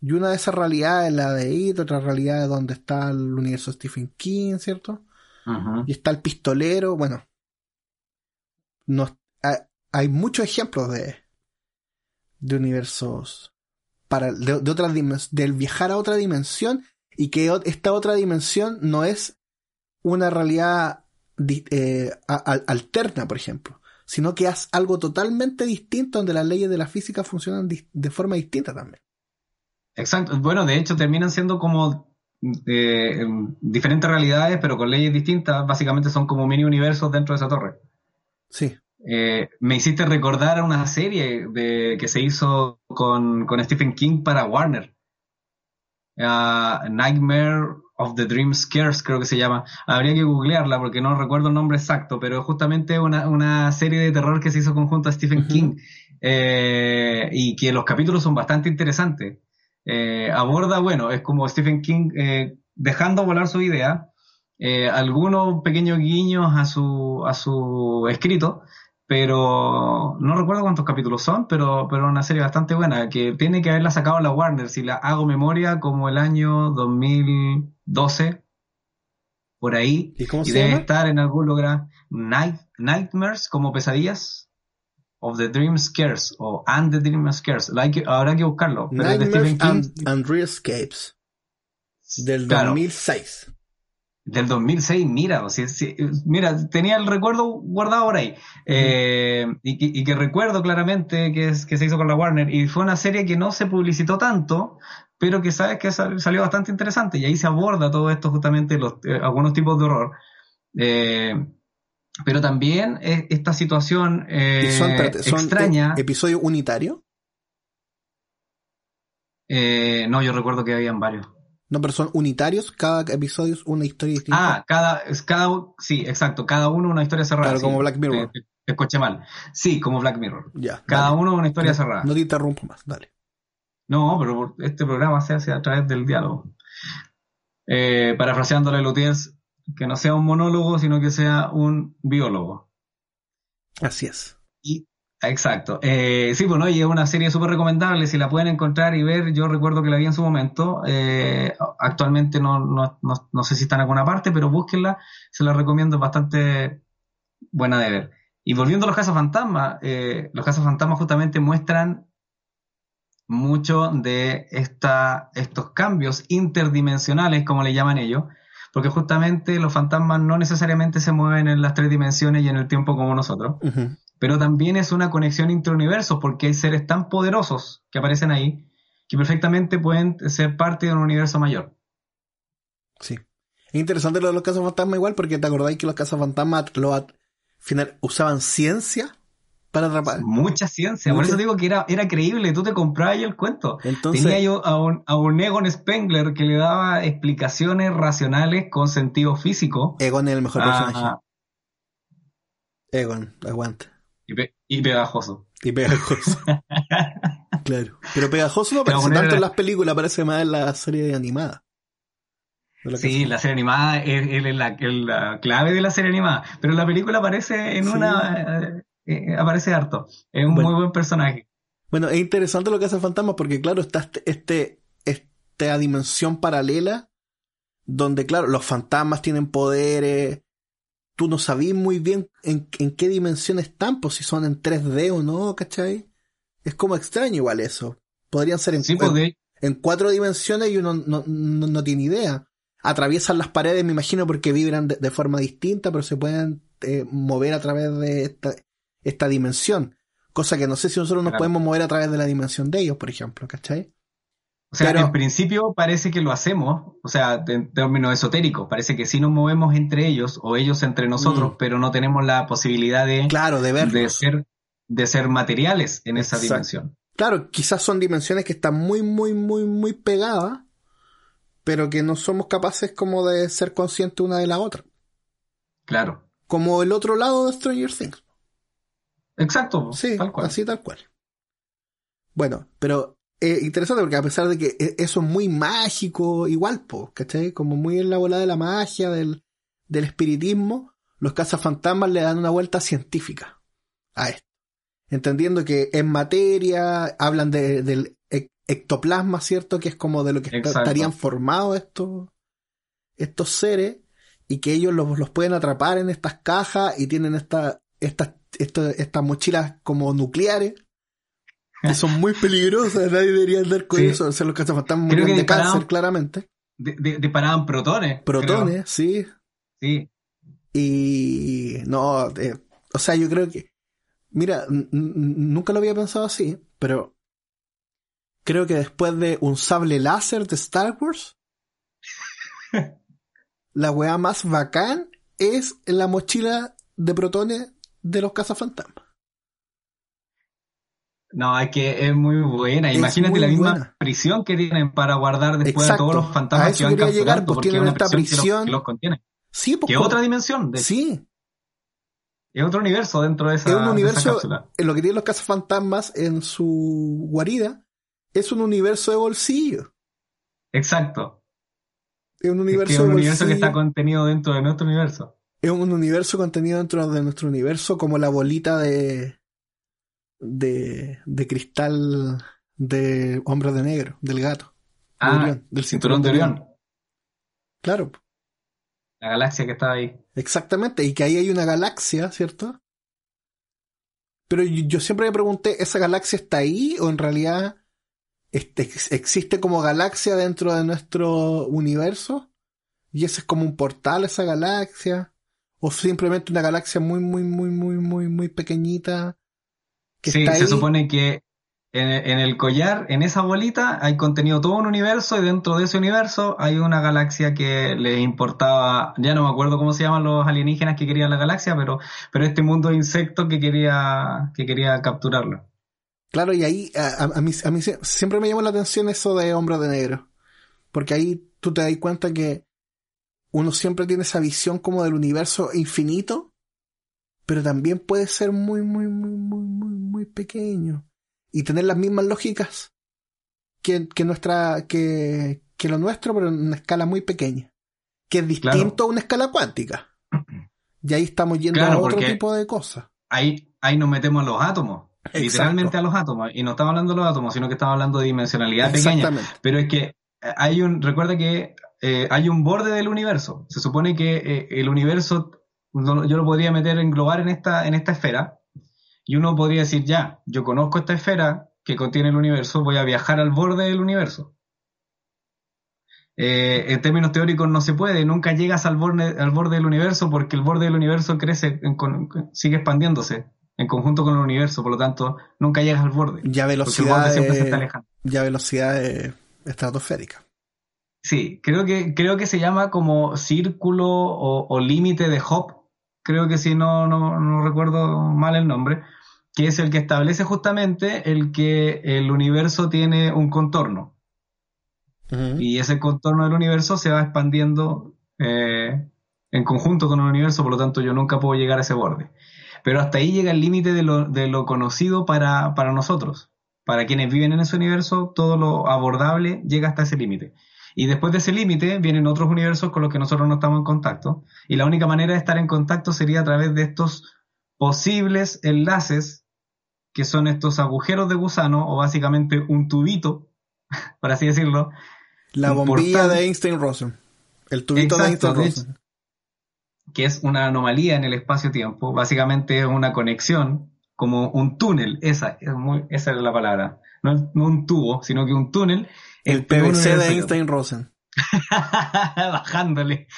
Y una de esas realidades es la de It, otra realidad es donde está el universo de Stephen King, ¿cierto? Y está el pistolero, bueno. No, hay, hay muchos ejemplos de, de universos para, de, de otras dimens- del viajar a otra dimensión y que esta otra dimensión no es una realidad eh, alterna, por ejemplo, sino que es algo totalmente distinto donde las leyes de la física funcionan de forma distinta también. Exacto. Bueno, de hecho terminan siendo como eh, diferentes realidades, pero con leyes distintas. Básicamente son como mini universos dentro de esa torre. Sí. Eh, me hiciste recordar a una serie de, que se hizo con, con Stephen King para Warner. Ah, Nightmare of the Dream Scares, creo que se llama. Habría que googlearla porque no recuerdo el nombre exacto, pero es justamente una, una serie de terror que se hizo conjunto a Stephen. King. eh, y que los capítulos son bastante interesantes. Eh, aborda, bueno, es como Stephen King dejando volar su idea, algunos pequeños guiños a su, a su escrito, pero no recuerdo cuántos capítulos son, pero, pero una serie bastante buena, que tiene que haberla sacado la Warner, si la hago memoria, como el año 2012, por ahí, ¿Y cómo se debe llama? estar en algún lugar, Night, Nightmares, como pesadillas, of the Dream Scares, o And the Dream Scares, que- habrá que buscarlo, pero es de Nightmares Stephen King, and, and Reescapes. Del Claro. 2006. Del 2006, mira, o sea, sí, mira, tenía el recuerdo guardado por ahí. Eh, y, que- y que recuerdo claramente que, es, que se hizo con la Warner. Y fue una serie que no se publicitó tanto, pero que sabes que sal- salió bastante interesante. Y ahí se aborda todo esto, justamente, los, eh, algunos tipos de horror. Eh, pero también eh, esta situación eh, son, son extraña. e- episodio unitario. eh, no, yo recuerdo que habían varios. No, pero son unitarios. Cada episodio es una historia distinta. Ah, cada, cada, sí, exacto, cada uno una historia cerrada. Claro, sí. como Black Mirror. Te, te escuché mal. Sí, como Black Mirror. ya. Cada dale. uno una historia No- cerrada. No te interrumpo más. Dale. No, pero este programa se hace a través del diálogo. Eh, parafraseándole a Lutiers, que no sea un monólogo, sino que sea un biólogo. Así es. Exacto. Eh, sí, bueno, y es una serie súper recomendable. Si la pueden encontrar y ver, yo recuerdo que la vi en su momento. Eh, actualmente no, no, no, no sé si está en alguna parte, pero búsquenla. Se la recomiendo, es bastante buena de ver. Y volviendo a los cazafantasmas, eh, los cazafantasmas justamente muestran mucho de esta, estos cambios interdimensionales, como le llaman ellos, porque justamente los fantasmas no necesariamente se mueven en las tres dimensiones y en el tiempo como nosotros. Pero también es una conexión interuniversos, porque hay seres tan poderosos que aparecen ahí que perfectamente pueden ser parte de un universo mayor. Sí. Es interesante lo de los cazafantasmas igual, porque te acordáis que los cazafantasmas lo at- final usaban ciencia para atrapar. Mucha ciencia, por eso digo que era, era creíble, tú te comprabas el cuento. Entonces, Tenía yo a un, a un Egon Spengler que le daba explicaciones racionales con sentido físico. Egon es el mejor a- personaje. Egon, aguanta. Y, pe- y pegajoso. Y pegajoso. *laughs* claro. Pero pegajoso no aparece tanto en las películas, aparece más en la serie animada. La Sí, la serie animada es, es la, es la clave de la serie animada, pero la película aparece en Sí. una... eh, eh, aparece harto. Es un Bueno. muy buen personaje. Bueno, es interesante lo que hace Fantasma porque, claro, está este, este, esta dimensión paralela donde, claro, los fantasmas tienen poderes. Tú no sabís muy bien en, en qué dimensión están, pues si son en 3D o no, ¿cachai? Es como extraño igual eso. Podrían ser en, Sí, en- pues, de- en cuatro dimensiones y uno no, no, no tiene idea. Atraviesan las paredes, me imagino, porque vibran de, de forma distinta, pero se pueden eh, mover a través de esta, esta dimensión. Cosa que no sé si nosotros nos Claro. podemos mover a través de la dimensión de ellos, por ejemplo, ¿cachai? O sea, Pero- en principio parece que lo hacemos, o sea, en términos esotéricos, parece que sí nos movemos entre ellos o ellos entre nosotros, Mm. pero no tenemos la posibilidad de, Claro, de verlos. de ser de ser materiales en esa Exacto. dimensión. Claro, quizás son dimensiones que están muy, muy, muy, muy pegadas, pero que no somos capaces como de ser conscientes una de la otra. Claro. Como el otro lado de Stranger Things. Exacto, Sí, tal cual. así tal cual. Bueno, pero eh, interesante porque a pesar de que e- eso es muy mágico, igual, po, ¿cachai? Como muy en la bola de la magia, del, del espiritismo, los cazafantasmas le dan una vuelta científica a esto. Entendiendo que es materia, hablan de- del ec- ectoplasma, ¿cierto? Que es como de lo que Exacto. estarían formados estos, estos seres y que ellos los, los pueden atrapar en estas cajas y tienen esta, estas, esto- estas mochilas como nucleares que son muy peligrosas, nadie debería andar con Sí. eso, o sea, los cazafantasmas que de cáncer, claramente. De- de- disparaban protones. Protones, sí, creo. Sí. y no, eh, o sea, yo creo que, mira, nunca lo había pensado así, pero creo que después de un sable láser de Star Wars, *laughs* la weá más bacán es la mochila de protones de los cazafantasmas. No, es que es muy buena. Es Imagínate muy la misma buena. prisión que tienen para guardar después Exacto. a todos los A fantasmas eso que van quería llegar, capturando, pues porque tienen es una esta prisión que los- prisión. que los contiene. Sí, pues, Que como- otra dimensión. de- Sí. Es otro universo dentro de esa, es un universo, cápsula. en lo que tienen los cazafantasmas en su guarida, es un universo de bolsillo. Exacto. Es un Es universo que es de un universo que está contenido dentro de nuestro universo. Es un universo contenido dentro de nuestro universo, como la bolita de. De. de cristal de Hombre de Negro, del gato. de Ah, Orión, del cinturón de Orión. Claro, La galaxia que estaba ahí. exactamente. Y que ahí hay una galaxia, ¿cierto? Pero yo, yo siempre me pregunté, ¿esa galaxia está ahí o en realidad este, ex- existe como galaxia dentro de nuestro universo? ¿Y ese es como un portal esa galaxia? ¿O simplemente una galaxia muy, muy, muy, muy, muy, muy pequeñita? Que Sí, está se supone que en, en el collar, en esa bolita, hay contenido todo un universo y dentro de ese universo hay una galaxia que les importaba, ya no me acuerdo cómo se llaman los alienígenas que querían la galaxia, pero, pero este mundo de insectos que quería, que quería capturarlo. Claro, y ahí a, a- a mí, a mí sie- siempre me llamó la atención eso de Hombre de Negro. Porque ahí tú te das cuenta que uno siempre tiene esa visión como del universo infinito, pero también puede ser muy, muy, muy, muy, muy, muy pequeño. Y tener las mismas lógicas que, que nuestra, que, que lo nuestro, pero en una escala muy pequeña. Que es distinto a una escala cuántica. *clears throat* Y ahí estamos yendo Claro, a otro tipo de cosas. Ahí, ahí nos metemos a los átomos, Exacto. literalmente a los átomos, y no estamos hablando de los átomos, sino que estamos hablando de dimensionalidad pequeña. Exactamente. Pero es que eh, hay un, recuerda que eh, hay un borde del universo. Se supone que eh, el universo, no- yo lo podría meter, englobar en esta, en esta esfera, y uno podría decir, ya, yo conozco esta esfera que contiene el universo, voy a viajar al borde del universo. Eh, en términos teóricos no se puede, nunca llegas al borde, al borde del universo porque el borde del universo crece, en con- sigue expandiéndose en conjunto con el universo, por lo tanto, nunca llegas al borde. Ya velocidad ya velocidad estratosférica. Sí, creo que, creo que se llama como círculo o, o límite de Hop, creo que si no, no, no recuerdo mal el nombre, que es el que establece justamente el que el universo tiene un contorno. Y ese contorno del universo se va expandiendo eh, en conjunto con el universo, por lo tanto yo nunca puedo llegar a ese borde. Pero hasta ahí llega el límite de lo, de lo conocido para, para nosotros. Para quienes viven en ese universo, todo lo abordable llega hasta ese límite. Y después de ese límite vienen otros universos con los que nosotros no estamos en contacto. Y la única manera de estar en contacto sería a través de estos posibles enlaces, que son estos agujeros de gusano, o básicamente un tubito, *laughs* por así decirlo. La bombilla portal- de Einstein-Rosen. El tubito Exacto, de Einstein-Rosen. que es una anomalía en el espacio-tiempo. Básicamente es una conexión, como un túnel. Esa, es muy, esa es la palabra. No, no un tubo, sino que un túnel. El PVC de. Einstein-Rosen. *laughs* Bajándole.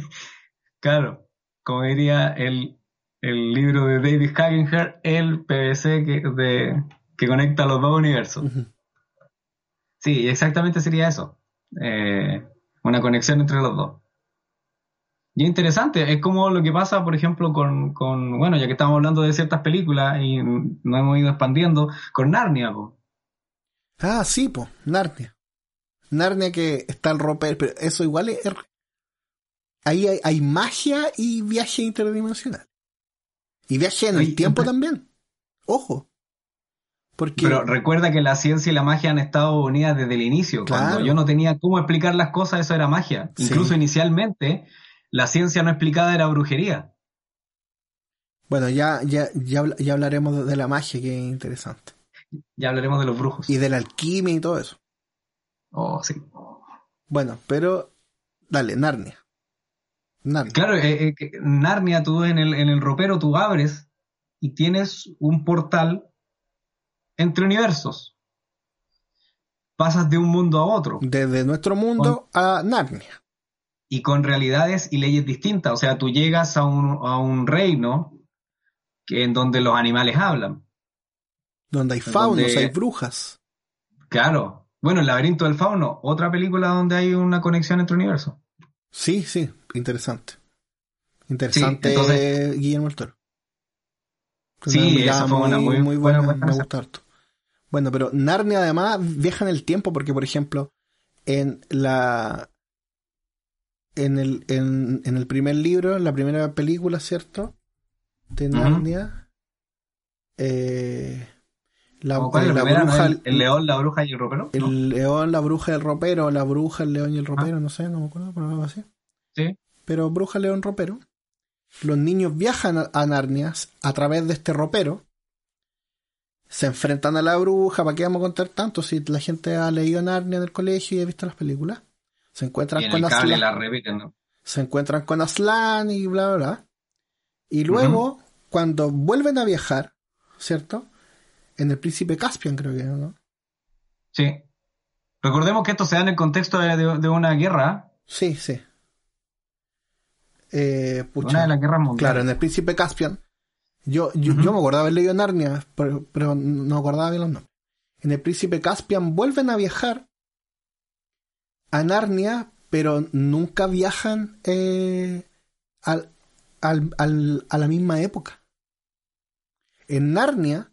*laughs* claro, como diría el, el libro de David Hagenher, el PVC que, de, que conecta los dos universos. Sí, exactamente sería eso. Eh, una conexión entre los dos. Y es interesante, es como lo que pasa, por ejemplo, con, con, bueno, ya que estamos hablando de ciertas películas y nos hemos ido expandiendo, con Narnia, po. Ah, sí, po, Narnia. Narnia que está el ropero, pero eso igual es... Ahí hay, hay magia y viaje interdimensional. Y viaje en el Oye, tiempo pero- también. Ojo. Porque... Pero recuerda que la ciencia y la magia han estado unidas desde el inicio. Claro. Cuando yo no tenía cómo explicar las cosas, eso era magia. Sí. Incluso inicialmente, la ciencia no explicada era brujería. Bueno, ya, ya, ya, ya hablaremos de la magia, que es interesante. Ya hablaremos de los brujos. Y de la alquimia y todo eso. Oh, sí. Bueno, pero... Dale, Narnia. Narnia. Claro, eh, eh, Narnia, tú en el, en el ropero tú abres y tienes un portal entre universos. Pasas de un mundo a otro. Desde nuestro mundo a Narnia. y con realidades y leyes distintas. O sea, tú llegas a un, a un reino que, en donde los animales hablan. Donde hay faunos, Donde- hay brujas. Claro. Bueno, El laberinto del fauno, otra película donde hay una conexión entre universos. Sí, sí, interesante. Interesante, Sí, entonces- Guillermo Toro. Sí, esa fue una muy buena buena, me gusta harto. Bueno, pero Narnia además viaja en el tiempo porque, por ejemplo, en la en el, en, en el primer libro, en la primera película, ¿cierto? de. Narnia. Eh, la, ¿Cómo cuál es eh, la primera, bruja, el, el león, la bruja y el ropero? ¿no? el león, la bruja, el ropero, la bruja, el león y el ropero, no sé, no me acuerdo, pero algo así. Sí. Pero bruja, león, ropero. Los niños viajan a, a Narnia a través de este ropero. Se enfrentan a la bruja. ¿Para qué vamos a contar tanto si la gente ha leído Narnia en el colegio y ha visto las películas? Se encuentran Y en con Aslan. la repiten, ¿no? Se encuentran con Aslan y bla, bla, bla. Y luego, cuando vuelven a viajar, ¿cierto? En el príncipe Caspian, creo que, ¿no? Sí. Recordemos que esto se da en el contexto de, de- de una guerra, Sí, sí. Eh, pucha. una de las guerras mundiales. Claro, en el príncipe Caspian. Yo, yo, Ujú. yo me acordaba haber leído Narnia, pero, pero no acordaba bien los nombres. En el príncipe Caspian vuelven a viajar a Narnia, pero nunca viajan eh, al, al- al- a la misma época. En Narnia,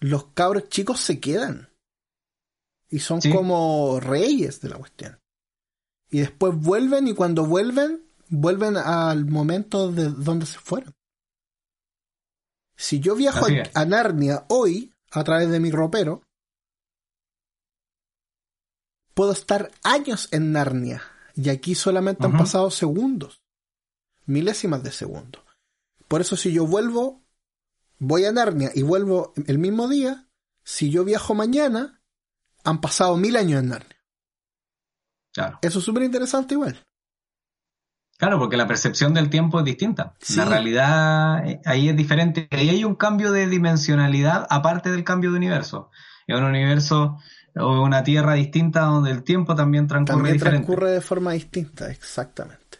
los cabros chicos se quedan. Y son Sí. como reyes de la cuestión. Y después vuelven y cuando vuelven, vuelven al momento de donde se fueron. Si yo viajo a, Narnia hoy, a través de mi ropero, puedo estar años en Narnia. Y aquí solamente han pasado segundos. Milésimas de segundo. Por eso si yo vuelvo, voy a Narnia y vuelvo el mismo día, si yo viajo mañana, han pasado mil años en Narnia. Claro. Eso es súper interesante igual. Claro, porque la percepción del tiempo es distinta. Sí. La realidad eh, ahí es diferente. Ahí hay un cambio de dimensionalidad aparte del cambio de universo. Es un universo o una tierra distinta donde el tiempo también transcurre También diferente. transcurre de forma distinta, exactamente.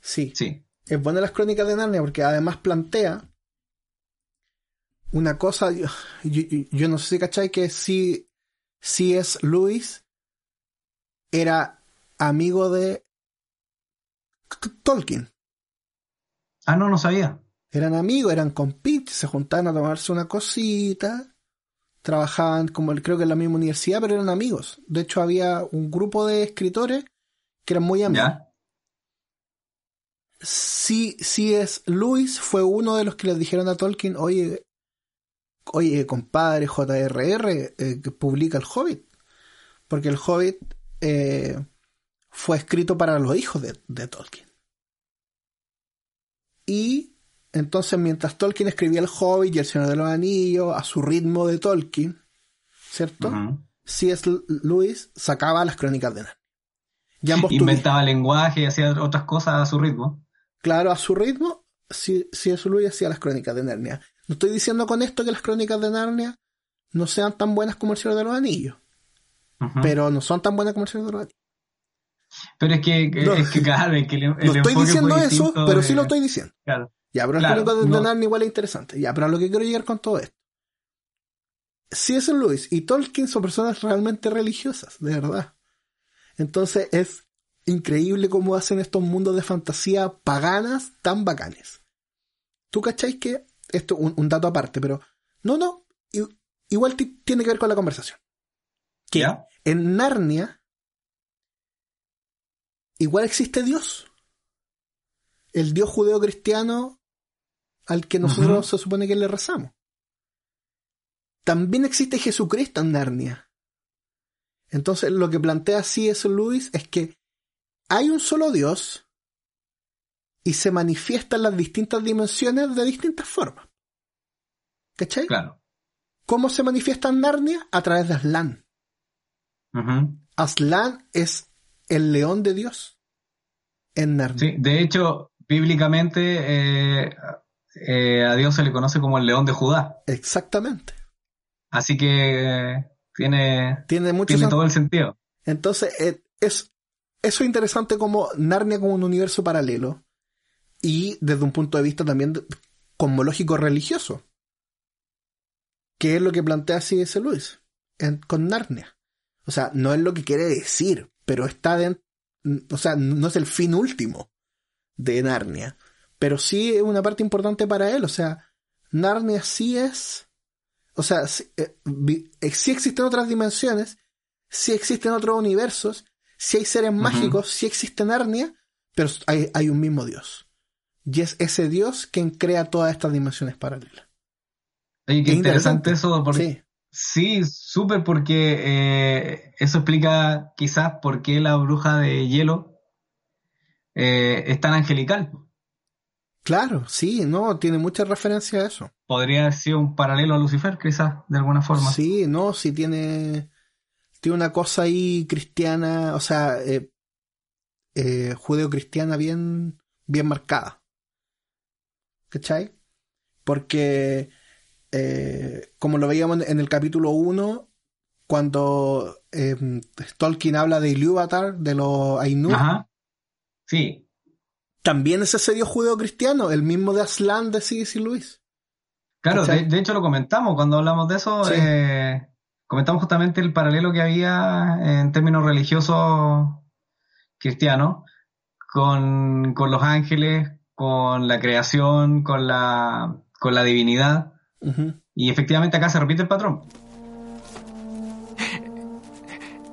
Sí. Sí. Es buena las crónicas de Narnia porque además plantea una cosa, yo, yo- yo no sé si cachai que si, si es Luis era amigo de Tolkien. Ah, no, no sabía. Eran amigos, eran compites, se juntaban a tomarse una cosita, trabajaban como el- creo que en la misma universidad, pero eran amigos. De hecho, había un grupo de escritores que eran muy amigos. ¿Ya? Si, si es Luis, fue uno de los que les dijeron a Tolkien, oye, oye, compadre JRR, eh, que publica el Hobbit. Porque el Hobbit eh, fue escrito para los hijos de, de Tolkien. Y entonces, mientras Tolkien escribía el Hobbit y el Señor de los Anillos, a su ritmo de Tolkien, ¿cierto? Ujú. C.S. Lewis sacaba las crónicas de Narnia. Y ambos tuvieron- Inventaba lenguaje y hacía otras cosas a su ritmo. Claro, a su ritmo, eso Luis hacía las crónicas de Narnia. No estoy diciendo con esto que las crónicas de Narnia no sean tan buenas como el Señor de los Anillos, pero no son tan buenas como el Señor de los Anillos. Pero es que, No. es que claro, es que el, el No estoy diciendo eso, pero de- sí lo estoy diciendo. Claro. Ya, pero las Claro, crónicas de. Narnia igual es interesante. Ya, pero a lo que quiero llegar con todo esto. C.S. Lewis y Tolkien son personas realmente religiosas, de verdad. Entonces es increíble cómo hacen estos mundos de fantasía paganas tan bacanes. ¿Tú cacháis que esto un, un dato aparte, pero no, no, igual ti- tiene que ver con la conversación. Que ¿Ya? en Narnia igual existe Dios. El Dios judeo-cristiano al que nosotros se supone que le rezamos. También existe Jesucristo en Narnia. Entonces lo que plantea C.S. Lewis es que hay un solo Dios y se manifiesta en las distintas dimensiones de distintas formas. ¿Cachai? Claro. ¿Cómo se manifiesta en Narnia? A través de Aslan. Ujú. Aslan es el león de Dios en Narnia. Sí, de hecho, bíblicamente eh, eh, a Dios se le conoce como el león de Judá. Exactamente. Así que tiene, Tiene mucho tiene todo el sentido. Entonces, eh, es, eso es interesante como Narnia como un universo paralelo y desde un punto de vista también cosmológico religioso, que es lo que plantea C.S. Lewis en- con Narnia. O sea, no es lo que quiere decir, pero está dentro, o sea, no es el fin último de Narnia, pero sí es una parte importante para él, o sea, Narnia sí es, o sea, sí, eh, eh, sí existen otras dimensiones, sí existen otros universos, sí hay seres mágicos, sí existe Narnia, pero hay, hay un mismo Dios. Y es ese Dios quien crea todas estas dimensiones paralelas. Oye, qué interesante, interesante. eso. Porque, Sí. sí, súper, porque eh, eso explica quizás por qué la bruja de hielo eh, es tan angelical. Claro, sí, no, tiene mucha referencia a eso. Podría haber sido un paralelo a Lucifer, quizás, de alguna forma. Sí, no, sí tiene, tiene una cosa ahí cristiana, o sea, eh, eh, judeo-cristiana bien, bien marcada. ¿Cachai? Porque, eh, como lo veíamos en el capítulo 1, cuando eh, Tolkien habla de Ilúvatar, de los Ainur, Ajá. Sí, también es ese dios judeo-cristiano, el mismo de Aslan de C.S. Luis. claro, de, hecho lo comentamos cuando hablamos de eso. Sí. eh, comentamos justamente el paralelo que había en términos religiosos cristianos con, con los ángeles, con la creación, con la, con la divinidad. Y efectivamente acá se repite el patrón.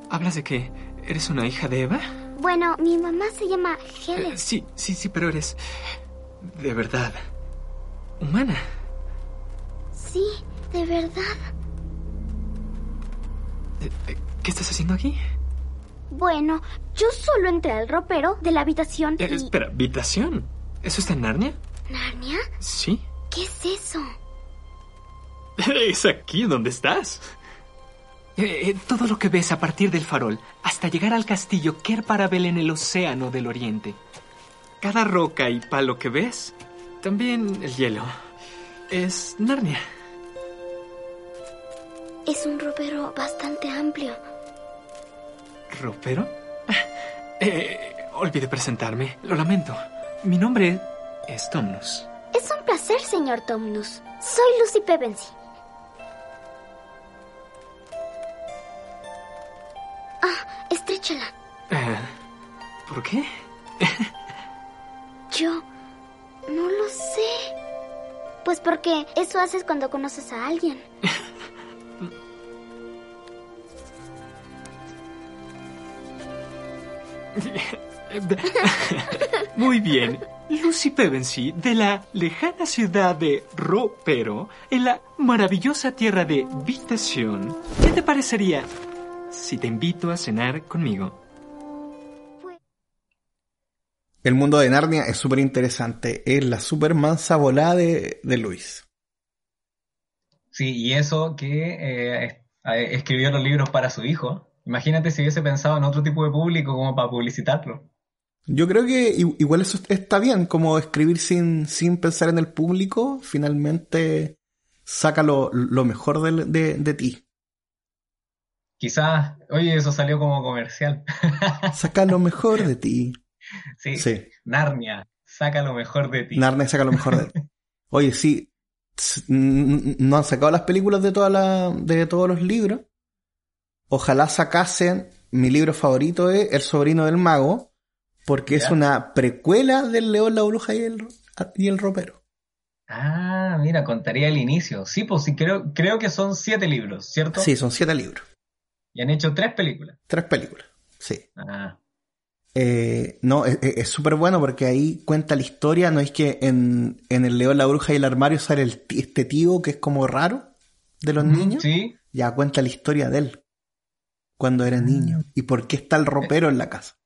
¿Hablas de que eres una hija de Eva? Bueno, mi mamá se llama Eh, Helen. sí, sí, sí, pero eres de verdad humana. Sí, de verdad. Eh, eh, ¿Qué estás haciendo aquí? Bueno, yo solo entré al ropero de la habitación Eh, y... espera, ¿habitación? ¿Eso está en Narnia? ¿Narnia? Sí. ¿Qué es eso? *laughs* Es aquí donde estás. Eh, eh, todo lo que ves a partir del farol hasta llegar al castillo Kerparabel en el océano del oriente. Cada roca y palo que ves, también el hielo, es Narnia. Es un ropero bastante amplio. ¿Ropero? *laughs* Eh, olvidé presentarme, lo lamento. Mi nombre es Tomnus. Es un placer, señor Tomnus. Soy Lucy Pevensey. Ah, estréchala. Eh, ¿Por qué? *laughs* Yo no lo sé. Pues porque eso haces cuando conoces a alguien. *laughs* Muy bien. Lucy Pevensey, de la lejana ciudad de Ropero, en la maravillosa tierra de Vitación. ¿Qué te parecería si te invito a cenar conmigo? El mundo de Narnia es súper interesante. Es la super mansa volada de, de Luis. Sí, y eso que eh, eh, escribió los libros para su hijo. Imagínate si hubiese pensado en otro tipo de público como para publicitarlo. Yo creo que igual eso está bien, como escribir sin, sin pensar en el público, finalmente saca lo, lo mejor del- de, de ti. Quizás, oye, eso salió como comercial. *laughs* Saca lo mejor de ti. Sí. Sí. Narnia, saca lo mejor de ti. Narnia saca lo mejor de ti. *laughs* Oye, sí, no han sacado las películas de, toda la, de todos los libros. Ojalá sacasen, mi libro favorito es El sobrino del mago, porque es una precuela del León, la bruja y el, y el ropero. Ah, mira, contaría el inicio. Sí, pues sí, creo, creo que son siete libros, ¿cierto? Sí, son siete libros, Y han hecho tres películas. tres películas. Sí. Ah, Eh, no, es- súper bueno porque ahí cuenta la historia. No es que en, en El León, la Bruja y el Armario sale el, este tío que es como raro de los niños. sí. Ya cuenta la historia de él cuando era niño y por qué está el ropero en la casa.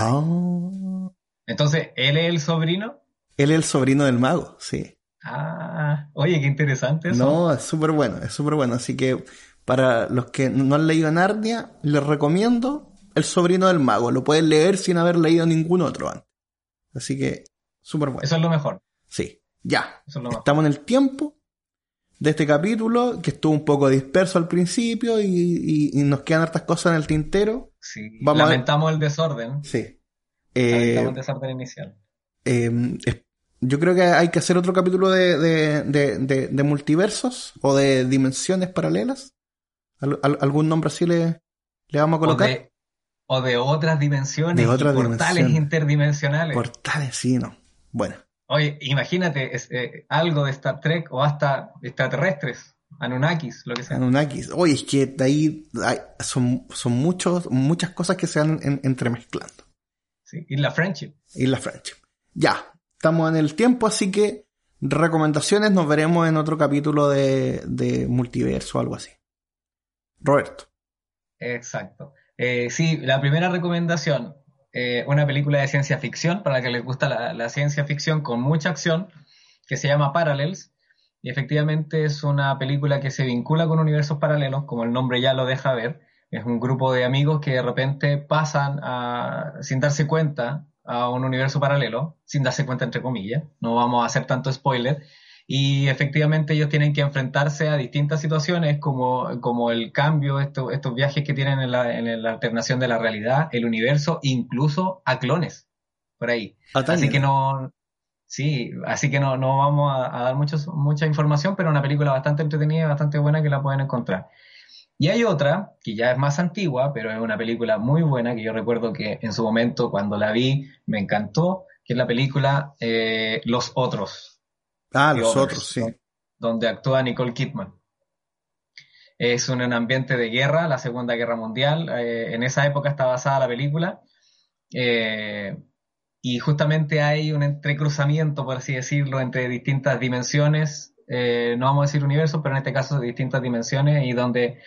Ah, Entonces, ¿él es el sobrino? él es el sobrino del mago, sí. Ah, oye, qué interesante eso. No, es súper bueno, es súper bueno. Así que para los que no han leído Narnia, les recomiendo El sobrino del mago. Lo pueden leer sin haber leído ningún otro antes. Así que, súper bueno. Eso es lo mejor. Sí, ya. Eso es lo mejor. Estamos en el tiempo de este capítulo, que estuvo un poco disperso al principio y, y- y nos quedan hartas cosas en el tintero. Sí. Vamos Lamentamos el desorden. Sí. Eh, Lamentamos el desorden inicial. eh, es- yo creo que hay que hacer otro capítulo de, de- de- multiversos o de dimensiones paralelas. Al- al- ¿Algún nombre así le, le vamos a O colocar? de, o de otras dimensiones, otras portales dimensiones. interdimensionales. Portales, sí, no. Bueno, Oye, imagínate es, eh, algo de Star Trek o hasta extraterrestres, Anunnakis, lo que sea. Anunnakis. Oye, es que de ahí hay- son, son muchos, muchas cosas que se van en- entremezclando. Sí. Y la Friendship. Y la Friendship. Ya, estamos en el tiempo, así que recomendaciones nos veremos en otro capítulo de, de multiverso o algo así. Roberto. Exacto. Eh, sí, la primera recomendación, eh, una película de ciencia ficción, para la que les gusta la, la ciencia ficción con mucha acción, que se llama Parallels. Y efectivamente es una película que se vincula con universos paralelos, como el nombre ya lo deja ver. Es un grupo de amigos que de repente pasan a, sin darse cuenta a un universo paralelo, sin darse cuenta entre comillas. No vamos a hacer tanto spoiler. Y efectivamente ellos tienen que enfrentarse a distintas situaciones como, como el cambio, esto- estos viajes que tienen en la, en la alternación de la realidad, el universo, incluso a clones por ahí. Así que no, sí, así que no, no vamos a, a dar muchos, mucha información, pero una película bastante entretenida y bastante buena que la pueden encontrar. Y hay otra, que ya es más antigua, pero es una película muy buena, que yo recuerdo que en su momento cuando la vi me encantó, que es la película eh, Los Otros. Ah, The los Others, otros, sí. donde actúa Nicole Kidman. Es un, ambiente de guerra, la Segunda Guerra Mundial. eh, en esa época está basada la película. eh, y justamente hay un entrecruzamiento, por así decirlo, entre distintas dimensiones. eh, no vamos a decir universos, pero en este caso distintas dimensiones y donde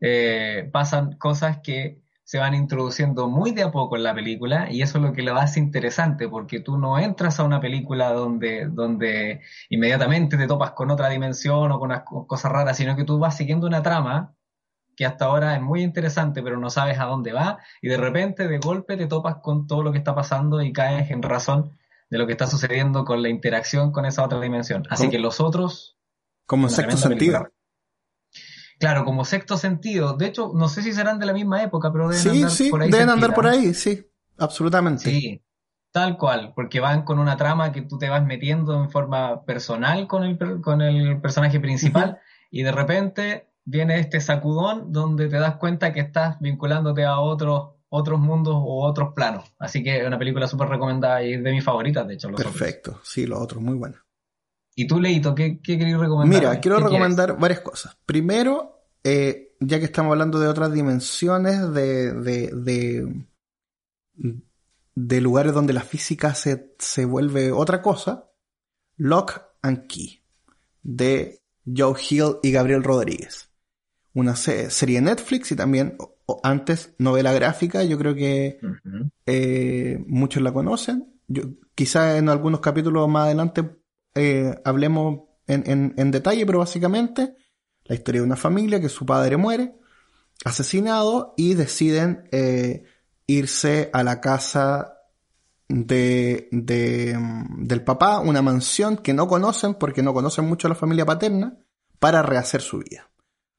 eh, pasan cosas que se van introduciendo muy de a poco en la película y eso es lo que lo hace interesante porque tú no entras a una película donde, donde inmediatamente te topas con otra dimensión o con unas co- cosas raras, sino que tú vas siguiendo una trama que hasta ahora es muy interesante pero no sabes a dónde va y de repente de golpe te topas con todo lo que está pasando y caes en razón de lo que está sucediendo con la interacción con esa otra dimensión. Así ¿Cómo? que los otros... Como sexto sentido. película. Claro, como sexto sentido. De hecho, no sé si serán de la misma época, pero deben Sí, andar sí, por ahí. deben andar por ahí, sí, absolutamente. Sí, tal cual, porque van con una trama que tú te vas metiendo en forma personal con el, con el personaje principal y de repente viene este sacudón donde te das cuenta que estás vinculándote a otros otros mundos o otros planos. Así que es una película súper recomendada y es de mis favoritas, de hecho. Los otros. Perfecto, sí, los otros muy buenos. ¿Y tú, Leito, qué, qué querías recomendar? Mira, quiero recomendar varias cosas. Primero, eh, ya que estamos hablando de otras dimensiones, de, de, de, de lugares donde la física se, se vuelve otra cosa, Lock and Key, de Joe Hill y Gabriel Rodríguez. Una se- serie Netflix y también, antes, novela gráfica, yo creo que eh, muchos la conocen. Yo, quizá en algunos capítulos más adelante eh, hablemos en, en- en detalle, pero básicamente la historia de una familia que su padre muere, asesinado, y deciden eh, irse a la casa de, de, mm, del papá, una mansión que no conocen porque no conocen mucho a la familia paterna, para rehacer su vida.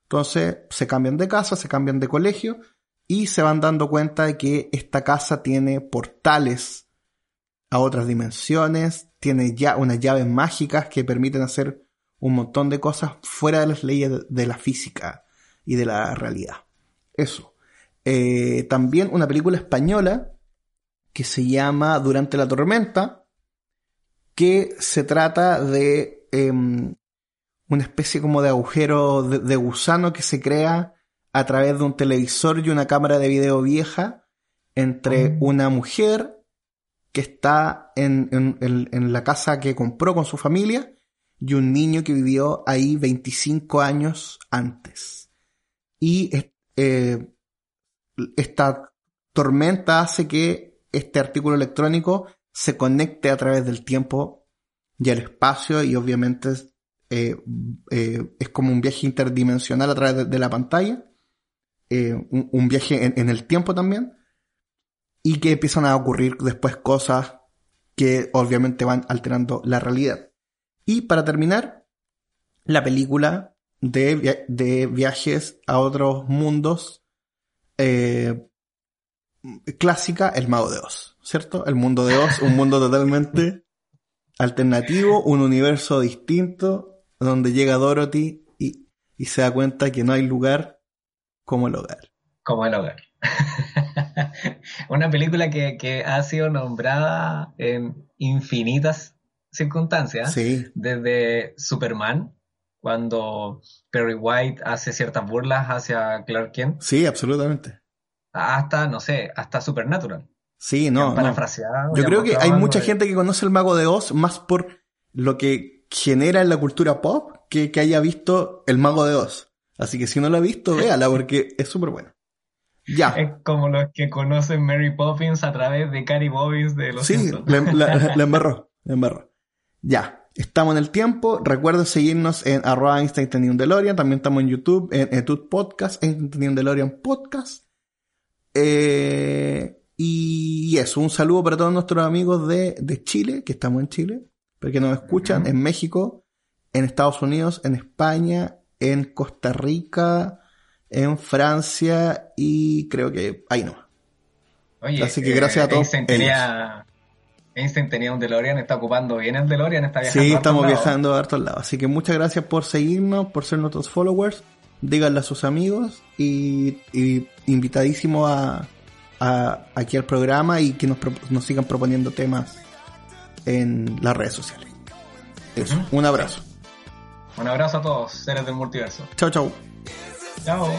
Entonces se cambian de casa, se cambian de colegio y se van dando cuenta de que esta casa tiene portales a otras dimensiones, tiene ya unas llaves mágicas que permiten hacer un montón de cosas fuera de las leyes de- la física y de la realidad. Eso. Eh, también una película española que se llama Durante la tormenta, que se trata de em, una especie como de agujero de, de gusano que se crea a través de un televisor y una cámara de video vieja entre una mujer que está en, en- en- en la casa que compró con su familia y un niño que vivió ahí 25 años antes. Y eh, esta tormenta hace que este artículo electrónico se conecte a través del tiempo y el espacio y obviamente eh, eh, es como un viaje interdimensional a través de, de la pantalla, eh, un, un viaje en, en el tiempo también, y que empiezan a ocurrir después cosas que obviamente van alterando la realidad. Y para terminar, la película de, via- de viajes a otros mundos clásica, El Mago de Oz, ¿cierto? El mundo de Oz, un mundo *laughs* totalmente alternativo, un universo distinto, donde llega Dorothy y, y se da cuenta que no hay lugar como el hogar. Como el hogar. *laughs* Una película que, que ha sido nombrada en infinitas circunstancias. Sí. Desde Superman, cuando Perry White hace ciertas burlas hacia Clark Kent, Sí, absolutamente. hasta, no sé, hasta Supernatural. Sí, no. no. Yo creo que hay mucha gente que conoce el Mago de Oz más por lo que genera en la cultura pop que, que haya visto el Mago de Oz. Así que si no lo ha visto, véala porque es súper bueno. Ya. Es como los que conocen Mary Poppins a través de Cary Bobbins de los Sí, la, la- la embarró, la embarró. Ya, estamos en el tiempo. Recuerden seguirnos en arroba Einstein tenía un DeLorean. También estamos en YouTube, en Etud Podcast, tenía un DeLorean Podcast. Eh, y eso, un saludo para todos nuestros amigos de, de Chile, que estamos en Chile, porque nos escuchan en México, en Estados Unidos, en España, en Costa Rica, en Francia y creo que ahí no. Oye, Así que gracias a todos Einstein tenía, Einstein tenía un DeLorean, está ocupando bien el DeLorean, está viajando. Sí, a estamos lados. viajando a hartos lados. Así que muchas gracias por seguirnos, por ser nuestros followers. Díganle a sus amigos y, y invitadísimo a, a- aquí al programa y que nos, nos sigan proponiendo temas en las redes sociales. Eso, un abrazo. Un abrazo a todos, seres del multiverso. Chao, chao. Chao.